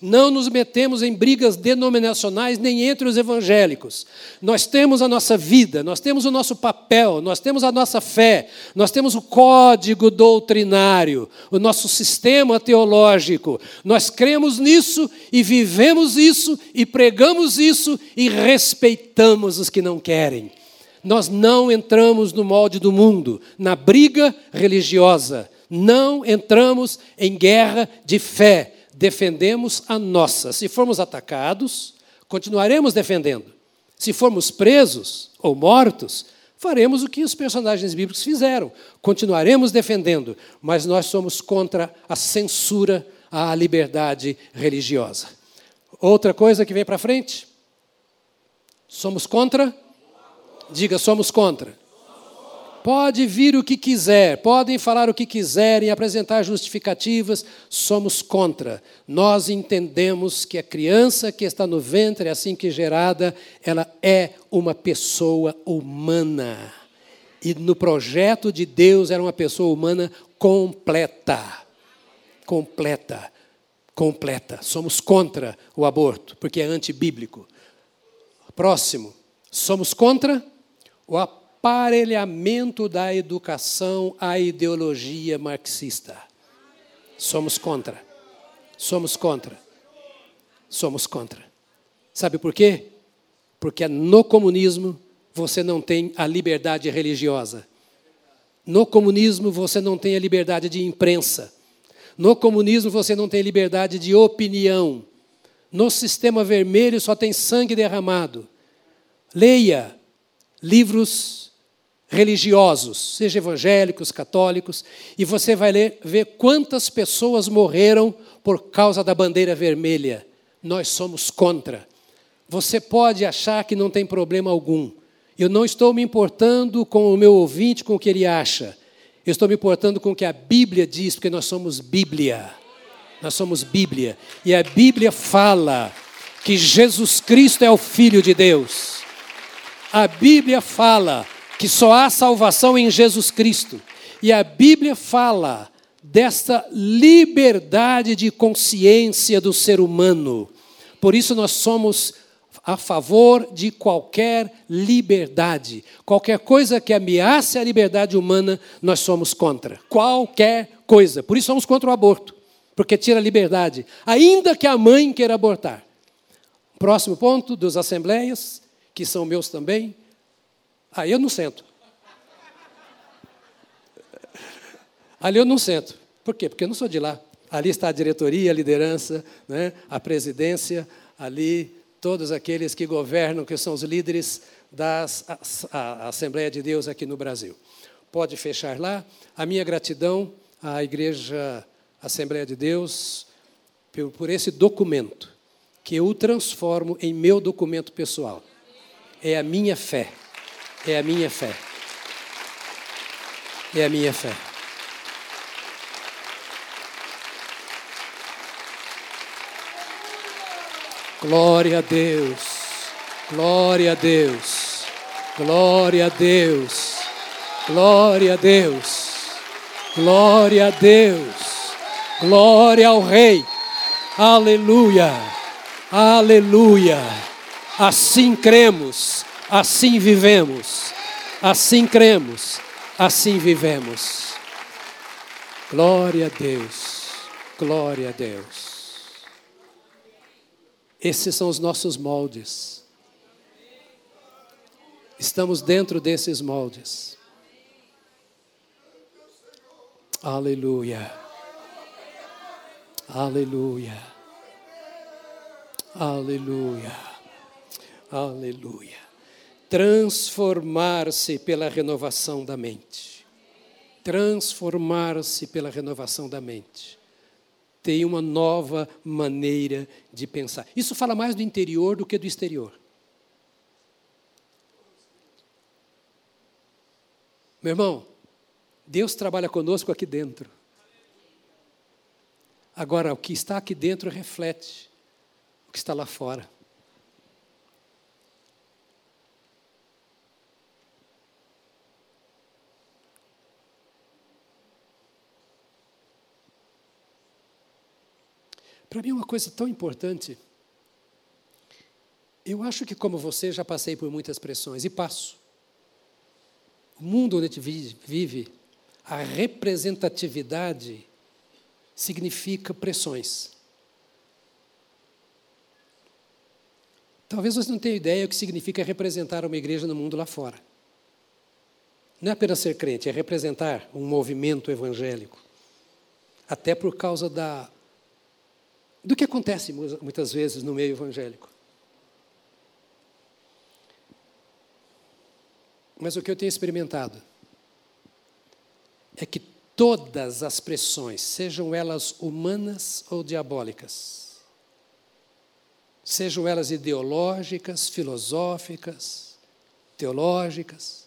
Não nos metemos em brigas denominacionais nem entre os evangélicos. Nós temos a nossa vida, nós temos o nosso papel, nós temos a nossa fé, nós temos o código doutrinário, o nosso sistema teológico. Nós cremos nisso e vivemos isso e pregamos isso e respeitamos os que não querem. Nós não entramos no molde do mundo, na briga religiosa. Não entramos em guerra de fé defendemos a nossa. Se formos atacados, continuaremos defendendo. Se formos presos ou mortos, faremos o que os personagens bíblicos fizeram. Continuaremos defendendo, mas nós somos contra a censura à liberdade religiosa. Outra coisa que vem para frente. Somos contra? Diga, somos contra. Pode vir o que quiser, podem falar o que quiserem, apresentar justificativas, somos contra. Nós entendemos que a criança que está no ventre, assim que gerada, ela é uma pessoa humana. E no projeto de Deus era uma pessoa humana completa. Completa. Completa. Somos contra o aborto, porque é antibíblico. Próximo. Somos contra o aparelhamento da educação à ideologia marxista. Somos contra. Somos contra. Somos contra. Sabe por quê? Porque no comunismo você não tem a liberdade religiosa. No comunismo você não tem a liberdade de imprensa. No comunismo você não tem liberdade de opinião. No sistema vermelho só tem sangue derramado. Leia livros religiosos, seja evangélicos, católicos, e você vai ler, ver quantas pessoas morreram por causa da bandeira vermelha. Nós somos contra. Você pode achar que não tem problema algum. Eu não estou me importando com o meu ouvinte, com o que ele acha. Eu estou me importando com o que a Bíblia diz, porque nós somos Bíblia. Nós somos Bíblia. E a Bíblia fala que Jesus Cristo é o Filho de Deus. A Bíblia fala que só há salvação em Jesus Cristo. E a Bíblia fala desta liberdade de consciência do ser humano. Por isso nós somos a favor de qualquer liberdade. Qualquer coisa que ameace a liberdade humana, nós somos contra. Qualquer coisa. Por isso somos contra o aborto, porque tira a liberdade, ainda que a mãe queira abortar. Próximo ponto dos assembleias, que são meus também, Aí eu não sento. Ali eu não sento. Por quê? Porque eu não sou de lá. Ali está a diretoria, a liderança, né? a presidência, ali todos aqueles que governam, que são os líderes da Assembleia de Deus aqui no Brasil. Pode fechar lá. A minha gratidão à Igreja Assembleia de Deus por, por esse documento, que eu transformo em meu documento pessoal. É a minha fé. É a minha fé. É a minha fé. Glória a Deus. Glória a Deus. Glória a Deus. Glória a Deus. Glória a Deus. Glória ao Rei. Aleluia. Aleluia. Assim cremos assim vivemos, assim cremos, assim vivemos. Glória a Deus, glória a Deus. Esses são os nossos moldes. Estamos dentro desses moldes. Aleluia. Aleluia. Aleluia. Aleluia transformar-se pela renovação da mente. Transformar-se pela renovação da mente. Tem uma nova maneira de pensar. Isso fala mais do interior do que do exterior. Meu irmão, Deus trabalha conosco aqui dentro. Agora, o que está aqui dentro reflete o que está lá fora. Para mim, é uma coisa tão importante. Eu acho que, como você, já passei por muitas pressões e passo. O mundo onde a gente vive, a representatividade significa pressões. Talvez você não tenha ideia o que significa representar uma igreja no mundo lá fora. Não é apenas ser crente, é representar um movimento evangélico. Até por causa da do que acontece muitas vezes no meio evangélico. Mas o que eu tenho experimentado é que todas as pressões, sejam elas humanas ou diabólicas, sejam elas ideológicas, filosóficas, teológicas,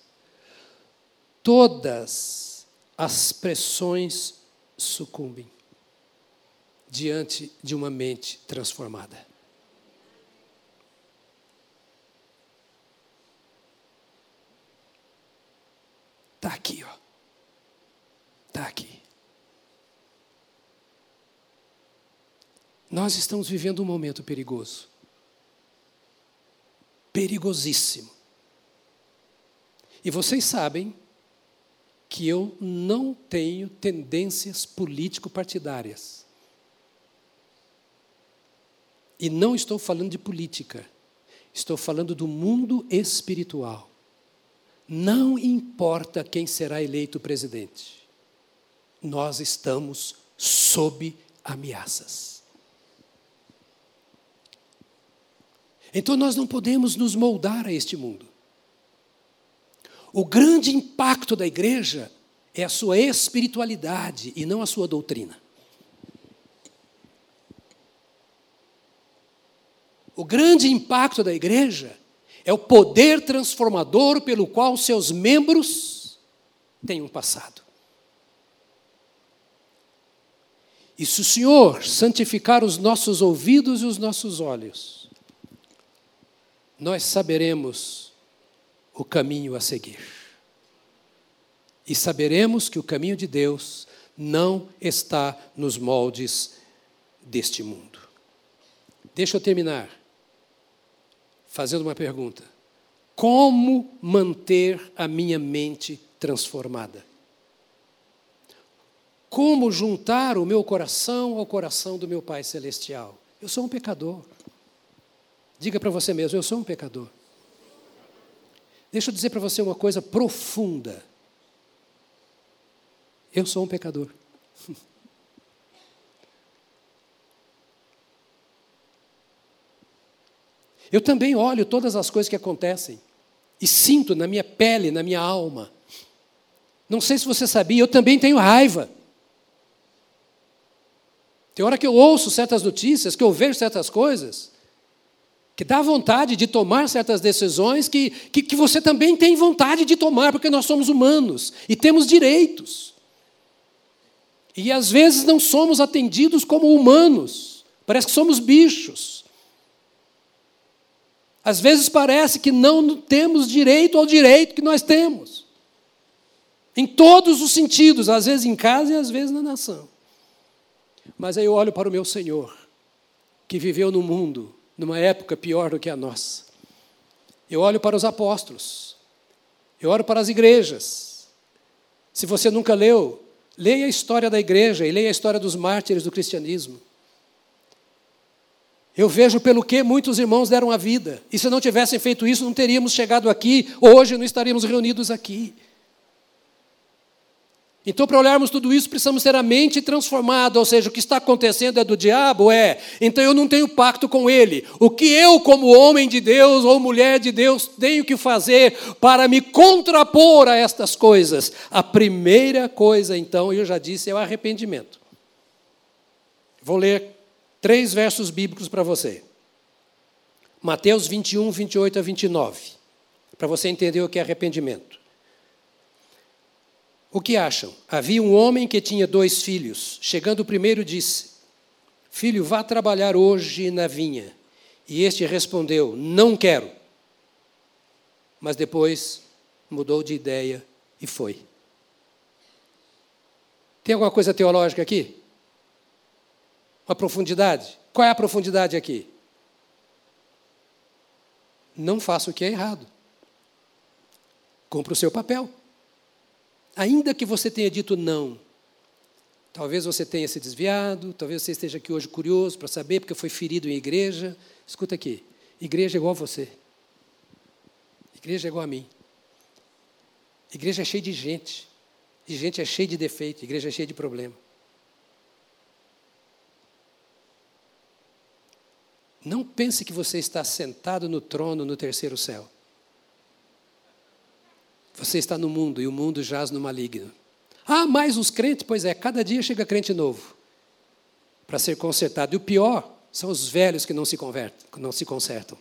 todas as pressões sucumbem diante de uma mente transformada. Está aqui, ó. Está aqui. Nós estamos vivendo um momento perigoso. Perigosíssimo. E vocês sabem que eu não tenho tendências político-partidárias. E não estou falando de política, estou falando do mundo espiritual. Não importa quem será eleito presidente, nós estamos sob ameaças. Então nós não podemos nos moldar a este mundo. O grande impacto da igreja é a sua espiritualidade e não a sua doutrina. O grande impacto da igreja é o poder transformador pelo qual seus membros têm um passado. E se o Senhor santificar os nossos ouvidos e os nossos olhos, nós saberemos o caminho a seguir. E saberemos que o caminho de Deus não está nos moldes deste mundo. Deixa eu terminar fazendo uma pergunta: Como manter a minha mente transformada? Como juntar o meu coração ao coração do meu Pai Celestial? Eu sou um pecador. Diga para você mesmo: eu sou um pecador. Deixa eu dizer para você uma coisa profunda. Eu sou um pecador. Eu também olho todas as coisas que acontecem e sinto na minha pele, na minha alma. Não sei se você sabia, eu também tenho raiva. Tem hora que eu ouço certas notícias, que eu vejo certas coisas, que dá vontade de tomar certas decisões que, que, que você também tem vontade de tomar, porque nós somos humanos e temos direitos. E às vezes não somos atendidos como humanos, parece que somos bichos. Às vezes parece que não temos direito ao direito que nós temos. Em todos os sentidos, às vezes em casa e às vezes na nação. Mas aí eu olho para o meu Senhor, que viveu no mundo numa época pior do que a nossa. Eu olho para os apóstolos, eu olho para as igrejas. Se você nunca leu, leia a história da igreja e leia a história dos mártires do cristianismo. Eu vejo pelo que muitos irmãos deram a vida. E se não tivessem feito isso, não teríamos chegado aqui, hoje não estaríamos reunidos aqui. Então, para olharmos tudo isso, precisamos ter a mente transformada, ou seja, o que está acontecendo é do diabo? É. Então eu não tenho pacto com ele. O que eu, como homem de Deus ou mulher de Deus, tenho que fazer para me contrapor a estas coisas? A primeira coisa, então, eu já disse, é o arrependimento. Vou ler três versos bíblicos para você. Mateus 21, 28 a 29, para você entender o que é arrependimento. O que acham? Havia um homem que tinha dois filhos. Chegando o primeiro, disse: Filho, vá trabalhar hoje na vinha. E este respondeu: Não quero. Mas depois mudou de ideia e foi. Tem alguma coisa teológica aqui? Uma profundidade? Qual é a profundidade aqui? Não faça o que é errado. Cumpra o seu papel. Ainda que você tenha dito não, talvez você tenha se desviado, talvez você esteja aqui hoje curioso para saber porque foi ferido em igreja. Escuta aqui: igreja é igual a você. Igreja é igual a mim. Igreja é cheia de gente. E gente é cheia de defeito, igreja é cheia de problema. Não pense que você está sentado no trono no terceiro céu. Você está no mundo e o mundo jaz no maligno. Ah, mais os crentes? Pois é, cada dia chega crente novo para ser consertado. E o pior, São os velhos que não se convertem, não se consertam.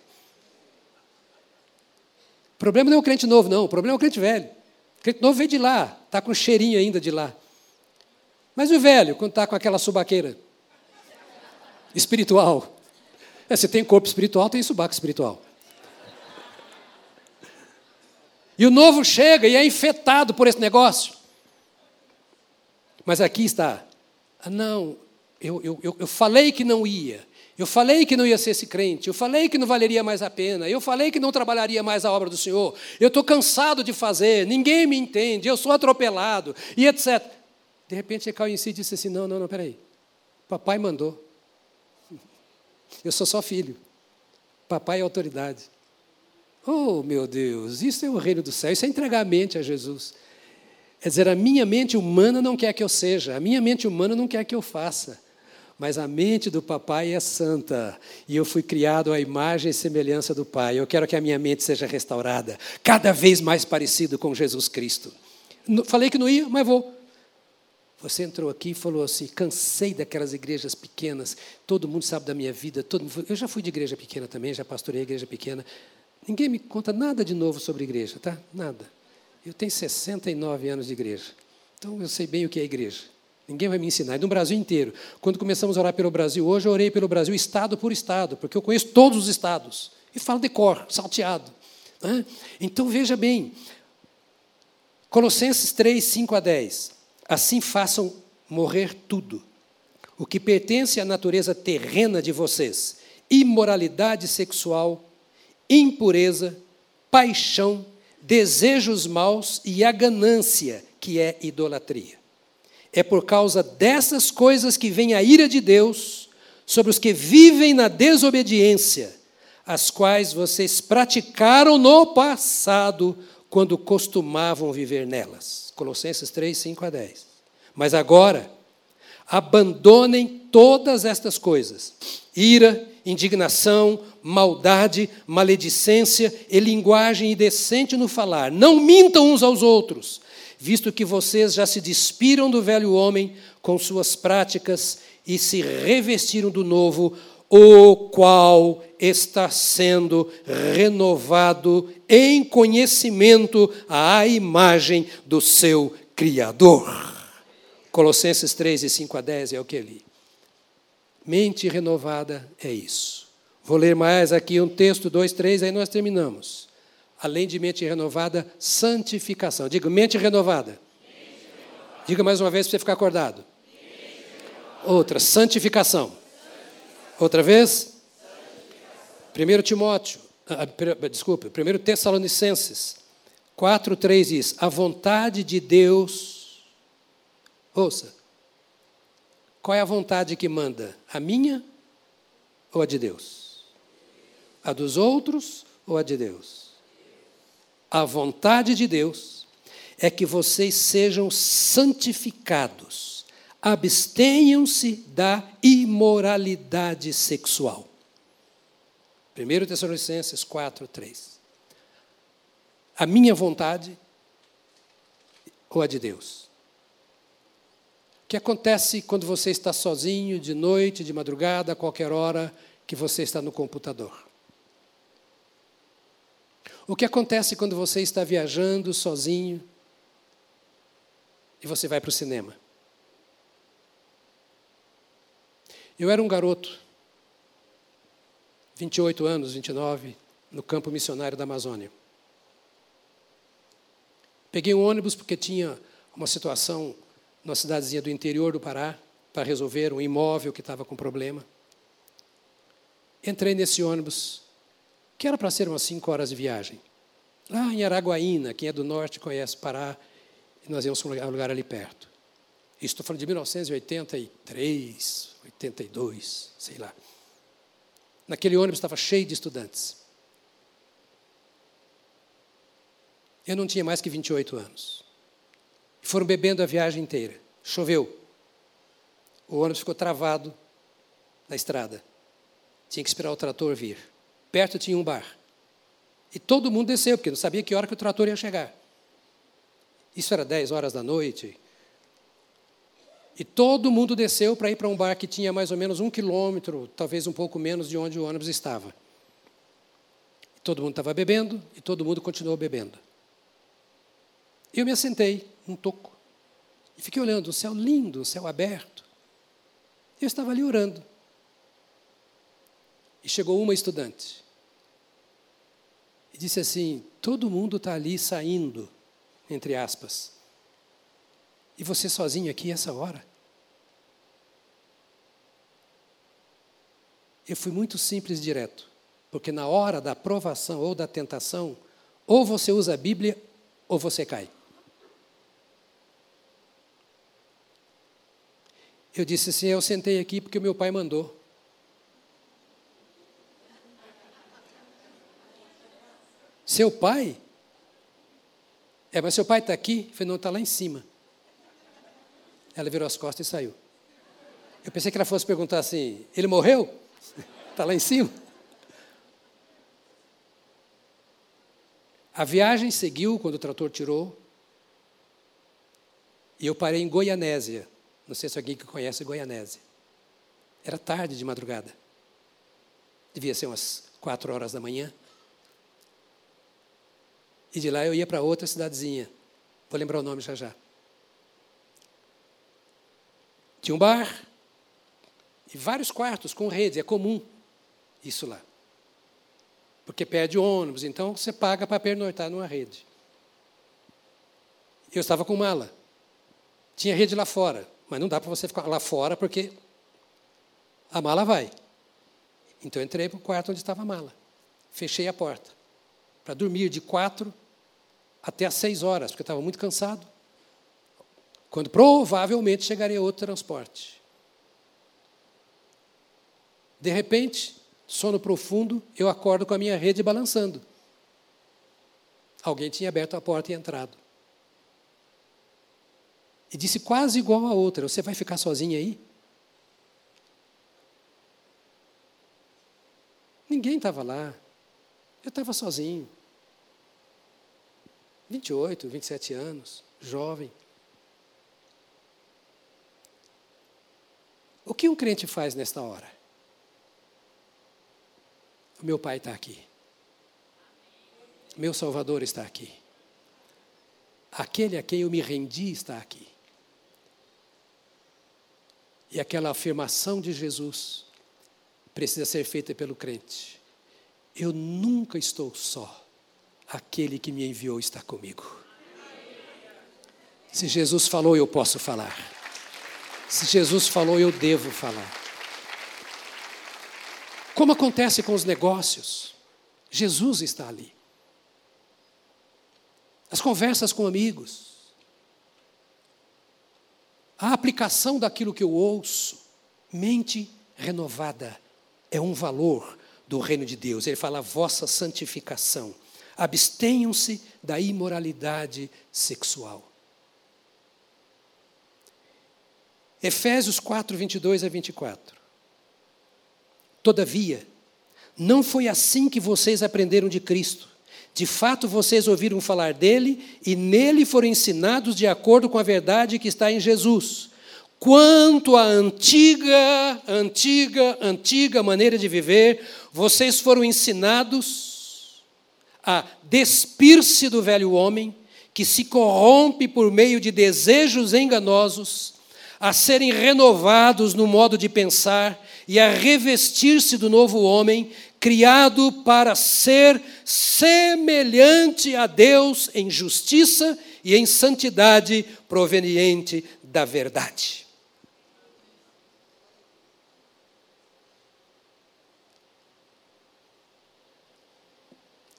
O problema não é o crente novo, não. O problema é o crente velho. O crente novo veio de lá, está com cheirinho ainda de lá. Mas o velho, quando está com aquela subaqueira espiritual, é, você tem corpo espiritual, tem subaco espiritual. E o novo chega e é infetado por esse negócio. Mas aqui está. Ah, não, eu, eu, eu falei que não ia. Eu falei que não ia ser esse crente, eu falei que não valeria mais a pena, eu falei que não trabalharia mais a obra do Senhor, eu estou cansado de fazer, ninguém me entende, eu sou atropelado, e etc. De repente você caiu em si e disse assim: não, não, não, peraí. Papai mandou. Eu sou só filho. Papai é autoridade. Oh, meu Deus, isso é o reino do céu, isso é entregar a mente a Jesus. É dizer, a minha mente humana não quer que eu seja, a minha mente humana não quer que eu faça. Mas a mente do papai é santa, e eu fui criado à imagem e semelhança do pai. Eu quero que a minha mente seja restaurada, cada vez mais parecido com Jesus Cristo. Falei que não ia, mas vou. Você entrou aqui e falou assim: cansei daquelas igrejas pequenas, todo mundo sabe da minha vida. Todo mundo... Eu já fui de igreja pequena também, já pastorei igreja pequena. Ninguém me conta nada de novo sobre igreja, tá? Nada. Eu tenho 69 anos de igreja. Então eu sei bem o que é igreja. Ninguém vai me ensinar. E no Brasil inteiro. Quando começamos a orar pelo Brasil, hoje eu orei pelo Brasil estado por estado, porque eu conheço todos os estados. E falo de cor, salteado. Né? Então veja bem. Colossenses 3, 5 a 10. Assim façam morrer tudo. O que pertence à natureza terrena de vocês: imoralidade sexual, impureza, paixão, desejos maus e a ganância, que é idolatria. É por causa dessas coisas que vem a ira de Deus sobre os que vivem na desobediência, as quais vocês praticaram no passado, quando costumavam viver nelas. Colossenses 3, 5 a 10. Mas agora, abandonem todas estas coisas: ira, indignação, maldade, maledicência e linguagem indecente no falar. Não mintam uns aos outros, visto que vocês já se despiram do velho homem com suas práticas e se revestiram do novo, o qual está sendo renovado em conhecimento à imagem do seu Criador. Colossenses 3, e 5 a 10 é o que li. Mente renovada é isso. Vou ler mais aqui um texto, dois, três, aí nós terminamos. Além de mente renovada, santificação. Diga, mente renovada. Diga mais uma vez para você ficar acordado. Outra, santificação. Outra vez. 1 Timóteo, ah, ah desculpe, 1 Tessalonicenses 4, 3 diz: A vontade de Deus, ouça, qual é a vontade que manda? A minha ou a de Deus? A dos outros ou a de Deus? A vontade de Deus é que vocês sejam santificados, abstenham-se da imoralidade sexual. 1 Tessalonicenses 4, 3. A minha vontade ou a de Deus? O que acontece quando você está sozinho, de noite, de madrugada, a qualquer hora que você está no computador? O que acontece quando você está viajando sozinho e você vai para o cinema? Eu era um garoto, 28 anos, 29, no campo missionário da Amazônia. Peguei um ônibus porque tinha uma situação numa cidadezinha do interior do Pará, para resolver um imóvel que estava com problema. Entrei nesse ônibus, que era para ser umas cinco horas de viagem. Lá em Araguaína, quem é do norte conhece Pará, e nós íamos para um lugar ali perto. Estou falando de 1983, 82, sei lá. Naquele ônibus estava cheio de estudantes. Eu não tinha mais que 28 anos. Foram bebendo a viagem inteira. Choveu. O ônibus ficou travado na estrada. Tinha que esperar o trator vir. Perto tinha um bar. E todo mundo desceu, porque não sabia que hora que o trator ia chegar. Isso era 10 horas da noite. E todo mundo desceu para ir para um bar que tinha mais ou menos um quilômetro, talvez um pouco menos de onde o ônibus estava. Todo mundo estava bebendo e todo mundo continuou bebendo. Eu me assentei num toco e fiquei olhando, um céu lindo, um céu aberto. Eu estava ali orando. E chegou uma estudante e disse assim: todo mundo está ali saindo, entre aspas. E você sozinho aqui essa hora? Eu fui muito simples e direto, porque na hora da provação ou da tentação, ou você usa a Bíblia ou você cai. Eu disse assim: eu sentei aqui porque meu pai mandou. Seu pai? É, mas seu pai está aqui? Eu falei, não, está lá em cima. Ela virou as costas e saiu. Eu pensei que ela fosse perguntar assim: ele morreu? Está lá em cima? A viagem seguiu quando o trator tirou. E eu parei em Goianésia. Não sei se alguém que conhece Goianésia. Era tarde de madrugada. Devia ser umas quatro horas da manhã. E de lá eu ia para outra cidadezinha. Vou lembrar o nome já já. Tinha um bar e vários quartos com rede, é comum isso lá. Porque perde ônibus, então você paga para pernoitar numa rede. Eu estava com mala. Tinha rede lá fora, mas não dá para você ficar lá fora porque a mala vai. Então eu entrei para o quarto onde estava a mala. Fechei a porta para dormir de quatro até às seis horas, porque eu estava muito cansado, quando provavelmente chegaria outro transporte. De repente, sono profundo, eu acordo com a minha rede balançando. Alguém tinha aberto a porta e entrado. E disse quase igual a outra: Você vai ficar sozinha aí? Ninguém estava lá. Eu estava sozinho. 28, 27 anos, jovem. O que um crente faz nesta hora? Meu pai está aqui. Meu Salvador está aqui. Aquele a quem eu me rendi está aqui. E aquela afirmação de Jesus precisa ser feita pelo crente. Eu nunca estou só aquele que me enviou está comigo. Se Jesus falou, eu posso falar. Se Jesus falou, eu devo falar. Como acontece com os negócios? Jesus está ali. As conversas com amigos. A aplicação daquilo que eu ouço. Mente renovada é um valor do reino de Deus. Ele fala vossa santificação abstenham-se da imoralidade sexual. Efésios 4, 22 a 24. Todavia, não foi assim que vocês aprenderam de Cristo. De fato, vocês ouviram falar dele e nele foram ensinados de acordo com a verdade que está em Jesus. Quanto à antiga, antiga, antiga maneira de viver, vocês foram ensinados a despir-se do velho homem, que se corrompe por meio de desejos enganosos, a serem renovados no modo de pensar e a revestir-se do novo homem, criado para ser semelhante a Deus em justiça e em santidade proveniente da verdade.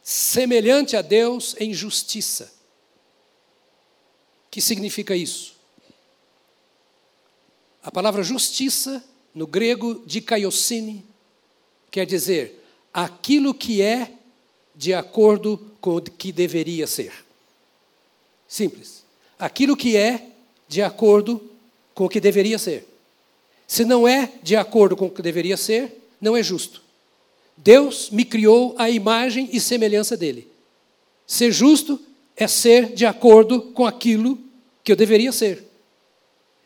semelhante a Deus em justiça. O que significa isso? A palavra justiça, no grego dikaiosine, quer dizer aquilo que é de acordo com o que deveria ser. Simples. Aquilo que é de acordo com o que deveria ser. Se não é de acordo com o que deveria ser, não é justo. Deus me criou à imagem e semelhança dele. Ser justo é ser de acordo com aquilo que eu deveria ser.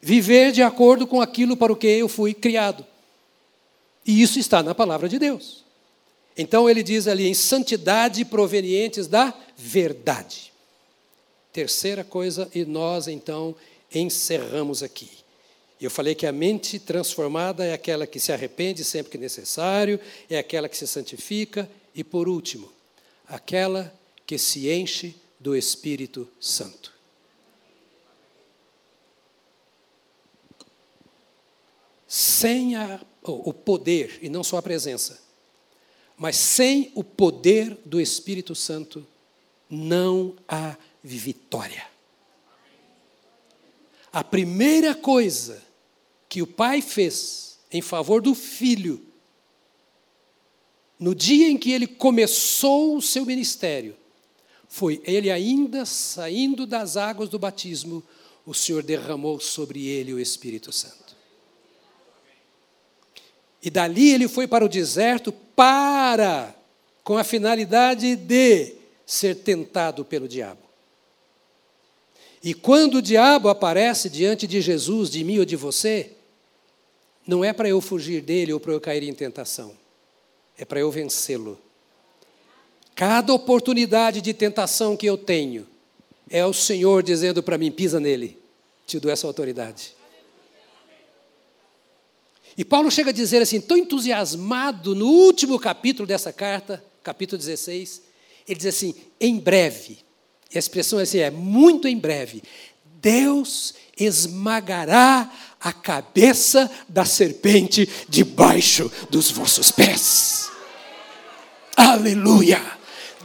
Viver de acordo com aquilo para o que eu fui criado. E isso está na palavra de Deus. Então ele diz ali, em santidade provenientes da verdade. Terceira coisa, e nós então encerramos aqui. Eu falei que a mente transformada é aquela que se arrepende sempre que necessário, é aquela que se santifica, e por último, aquela que se enche do Espírito Santo. Sem a, o poder, e não só a presença, mas sem o poder do Espírito Santo, não há vitória. A primeira coisa que o pai fez em favor do filho, no dia em que ele começou o seu ministério, foi ele ainda saindo das águas do batismo, o Senhor derramou sobre ele o Espírito Santo. E dali ele foi para o deserto para, com a finalidade de ser tentado pelo diabo. E quando o diabo aparece diante de Jesus, de mim ou de você, não é para eu fugir dele ou para eu cair em tentação, é para eu vencê-lo. Cada oportunidade de tentação que eu tenho é o Senhor dizendo para mim: pisa nele, te dou essa autoridade. E Paulo chega a dizer assim, tão entusiasmado no último capítulo dessa carta, capítulo 16, ele diz assim: em breve, e a expressão é assim, é muito em breve, Deus esmagará a cabeça da serpente debaixo dos vossos pés. Aleluia!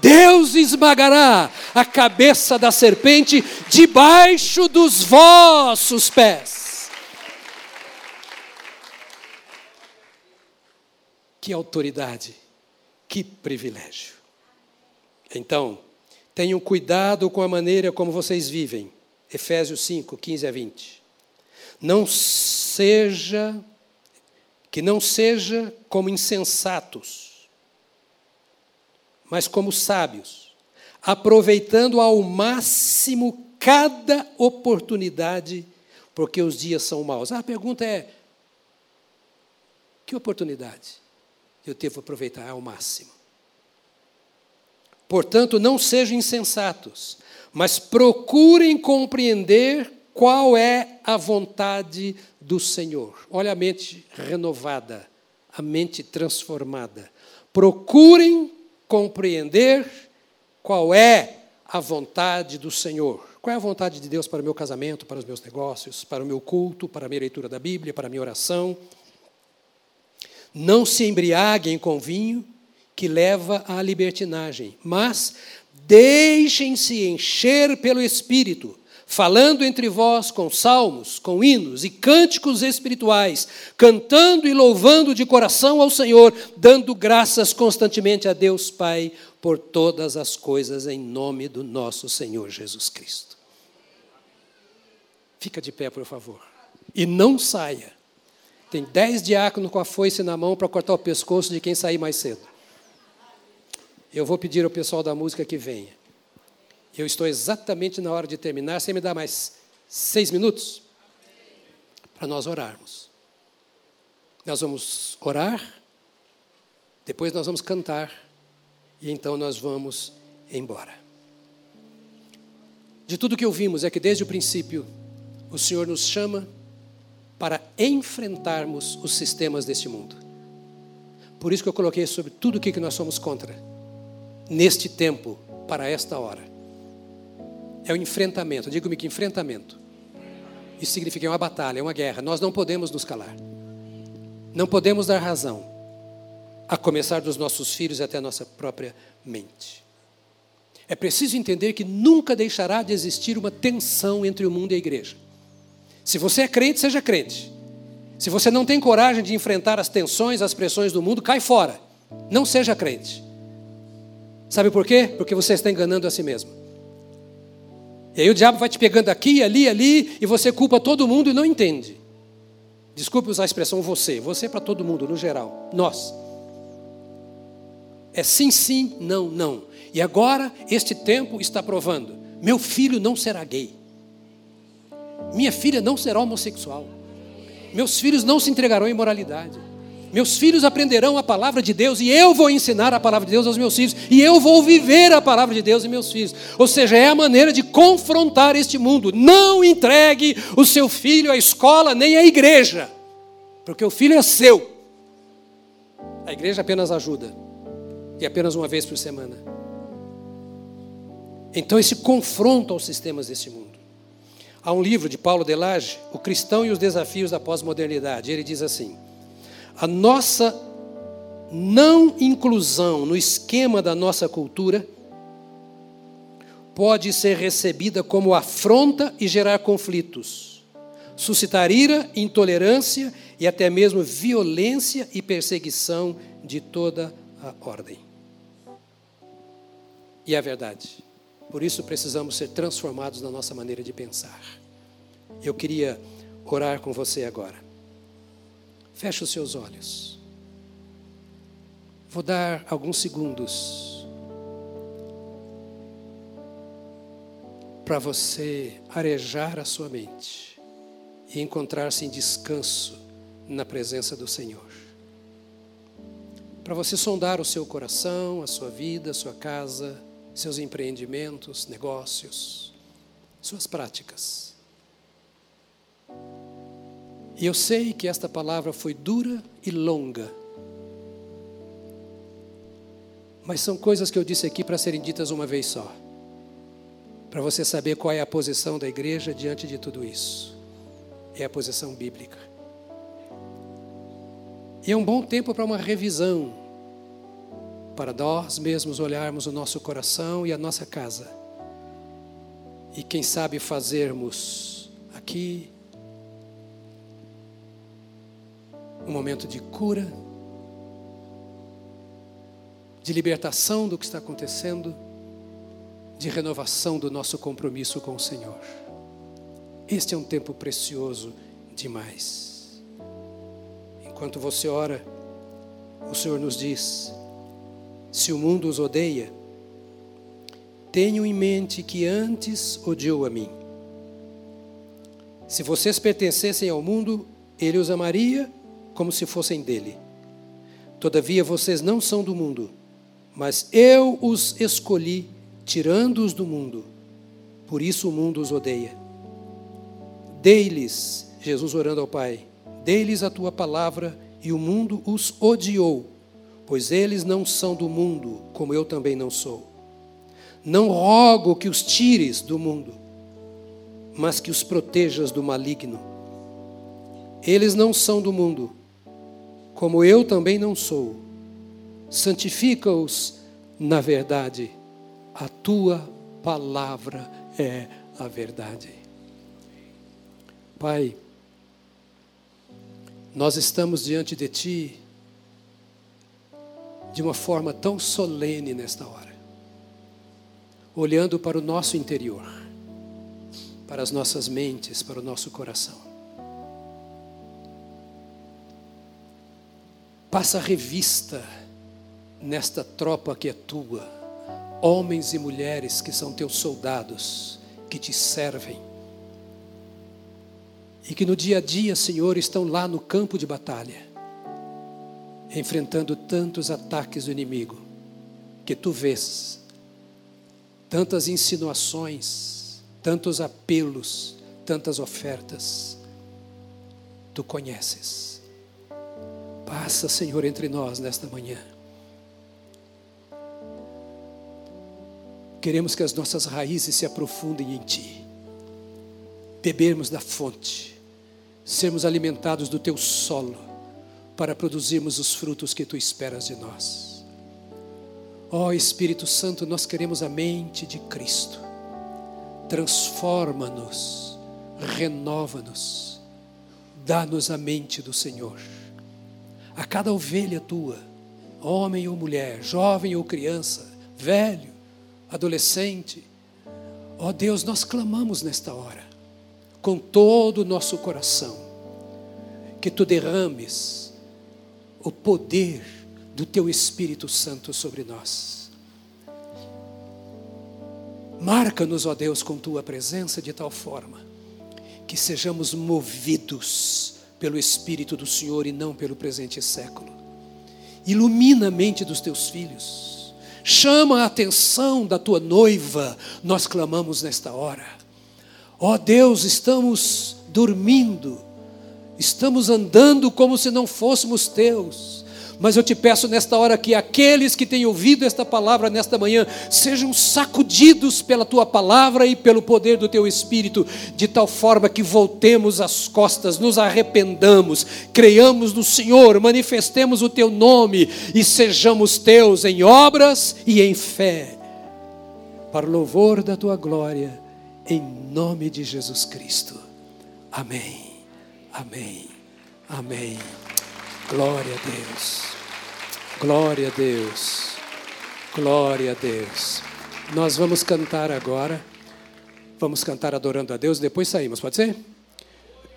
Deus esmagará a cabeça da serpente debaixo dos vossos pés. Que autoridade, que privilégio. Então, tenham cuidado com a maneira como vocês vivem. Efésios 5, 15 a 20. Não seja, que não seja como insensatos mas como sábios, aproveitando ao máximo cada oportunidade, porque os dias são maus. a pergunta é: que oportunidade eu devo aproveitar ao máximo? Portanto, não sejam insensatos, mas procurem compreender qual é a vontade do Senhor. Olha a mente renovada, a mente transformada. Procurem compreender qual é a vontade do Senhor. Qual é a vontade de Deus para o meu casamento, para os meus negócios, para o meu culto, para a minha leitura da Bíblia, para a minha oração? Não se embriaguem com vinho, que leva à libertinagem, mas deixem-se encher pelo Espírito falando entre vós com salmos, com hinos e cânticos espirituais, cantando e louvando de coração ao Senhor, dando graças constantemente a Deus Pai por todas as coisas em nome do nosso Senhor Jesus Cristo. Fica de pé, por favor. E não saia. Tem dez diáconos com a foice na mão para cortar o pescoço de quem sair mais cedo. Eu vou pedir ao pessoal da música que venha. Eu estou exatamente na hora de terminar. Você me dá mais seis minutos? Para nós orarmos. Nós vamos orar, depois nós vamos cantar, e então nós vamos embora. De tudo que ouvimos é que desde o princípio o Senhor nos chama para enfrentarmos os sistemas deste mundo. Por isso que eu coloquei sobre tudo o que nós somos contra, neste tempo, para esta hora. É o enfrentamento. Diga-me que enfrentamento. Isso significa é uma batalha, é uma guerra. Nós não podemos nos calar. Não podemos dar razão, a começar dos nossos filhos até a nossa própria mente. É preciso entender que nunca deixará de existir uma tensão entre o mundo e a igreja. Se você é crente, seja crente. Se você não tem coragem de enfrentar as tensões, as pressões do mundo, cai fora. Não seja crente. Sabe por quê? Porque você está enganando a si mesmo. E aí o diabo vai te pegando aqui, ali, ali, e você culpa todo mundo e não entende. Desculpe usar a expressão você, você para todo mundo, no geral, nós. É sim, sim, não, não. E agora este tempo está provando: meu filho não será gay. Minha filha não será homossexual. Meus filhos não se entregarão à imoralidade. Meus filhos aprenderão a palavra de Deus e eu vou ensinar a palavra de Deus aos meus filhos e eu vou viver a palavra de Deus em meus filhos. Ou seja, é a maneira de confrontar este mundo. Não entregue o seu filho à escola nem à igreja, porque o filho é seu. A igreja apenas ajuda e apenas uma vez por semana. Então, esse confronto aos sistemas desse mundo. Há um livro de Paulo Delage, O Cristão e os Desafios da Pós-Modernidade. Ele diz assim: a nossa não inclusão no esquema da nossa cultura pode ser recebida como afronta e gerar conflitos, suscitar ira, intolerância e até mesmo violência e perseguição de toda a ordem. E é verdade. Por isso precisamos ser transformados na nossa maneira de pensar. Eu queria orar com você agora. Feche os seus olhos. Vou dar alguns segundos para você arejar a sua mente e encontrar-se em descanso na presença do Senhor. Para você sondar o seu coração, a sua vida, a sua casa, seus empreendimentos, negócios, suas práticas. E eu sei que esta palavra foi dura e longa. Mas são coisas que eu disse aqui para serem ditas uma vez só. Para você saber qual é a posição da igreja diante de tudo isso. É a posição bíblica. E é um bom tempo para uma revisão para nós mesmos olharmos o nosso coração e a nossa casa. E quem sabe fazermos aqui um momento de cura, de libertação do que está acontecendo, de renovação do nosso compromisso com o Senhor. Este é um tempo precioso demais. Enquanto você ora, o Senhor nos diz: se o mundo os odeia, tenham em mente que antes odiou a mim. Se vocês pertencessem ao mundo, ele os amaria como se fossem dele. Todavia vocês não são do mundo, mas eu os escolhi, tirando-os do mundo. Por isso o mundo os odeia. Dei-lhes, Jesus orando ao Pai, dei-lhes a tua palavra e o mundo os odiou pois eles não são do mundo, como eu também não sou. Não rogo que os tires do mundo, mas que os protejas do maligno. Eles não são do mundo, como eu também não sou. Santifica-os na verdade. A tua palavra é a verdade. Pai, nós estamos diante de Ti de uma forma tão solene nesta hora, olhando para o nosso interior, para as nossas mentes, para o nosso coração. Passa revista nesta tropa que é tua, homens e mulheres que são teus soldados, que te servem, e que no dia a dia, Senhor, estão lá no campo de batalha enfrentando tantos ataques do inimigo, que tu vês, tantas insinuações, tantos apelos, tantas ofertas, tu conheces. Passa, Senhor, entre nós nesta manhã. Queremos que as nossas raízes se aprofundem em Ti, bebermos da fonte, sermos alimentados do Teu solo, para produzirmos os frutos que tu esperas de nós. Ó oh, Espírito Santo, nós queremos a mente de Cristo. Transforma-nos, renova-nos, dá-nos a mente do Senhor. A cada ovelha tua, homem ou mulher, jovem ou criança, velho, adolescente, ó oh Deus, nós clamamos nesta hora, com todo o nosso coração, que tu derrames o poder do Teu Espírito Santo sobre nós. Marca-nos, ó Deus, com Tua presença de tal forma que sejamos movidos pelo Espírito do Senhor e não pelo presente século. Ilumina a mente dos teus filhos. Chama a atenção da tua noiva. Nós clamamos nesta hora. Ó Deus, estamos dormindo. Estamos andando como se não fôssemos teus. Mas eu te peço nesta hora que aqueles que têm ouvido esta palavra nesta manhã sejam sacudidos pela tua palavra e pelo poder do teu espírito, de tal forma que voltemos as costas, nos arrependamos, creiamos no Senhor, manifestemos o teu nome e sejamos teus em obras e em fé, para o louvor da tua glória, em nome de Jesus Cristo. Amém. Amém. Amém. Glória a Deus. Glória a Deus. Glória a Deus. Nós vamos cantar agora. Vamos cantar adorando a Deus, depois saímos, pode ser?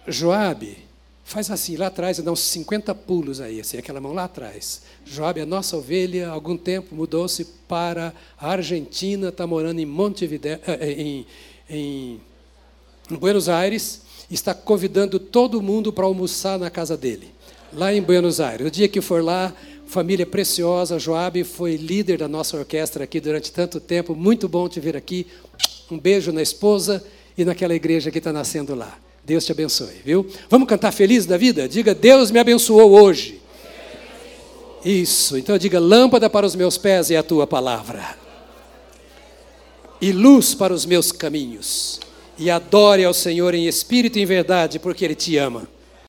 Joabe, faz assim, lá atrás, dá uns 50 pulos aí, assim, aquela mão lá atrás. Joabe, a nossa ovelha, há algum tempo mudou-se para a Argentina, está morando em Montevideo, eh, eh, em, em, em Buenos Aires, está convidando todo mundo para almoçar na casa dele lá em Buenos Aires. O dia que for lá, família preciosa, Joabe foi líder da nossa orquestra aqui durante tanto tempo. Muito bom te ver aqui. Um beijo na esposa e naquela igreja que está nascendo lá. Deus te abençoe, viu? Vamos cantar feliz da vida? Diga, Deus me abençoou hoje. Isso, então diga: lâmpada para os meus pés é a tua palavra, e luz para os meus caminhos. E adore ao Senhor em espírito e em verdade, porque Ele te ama.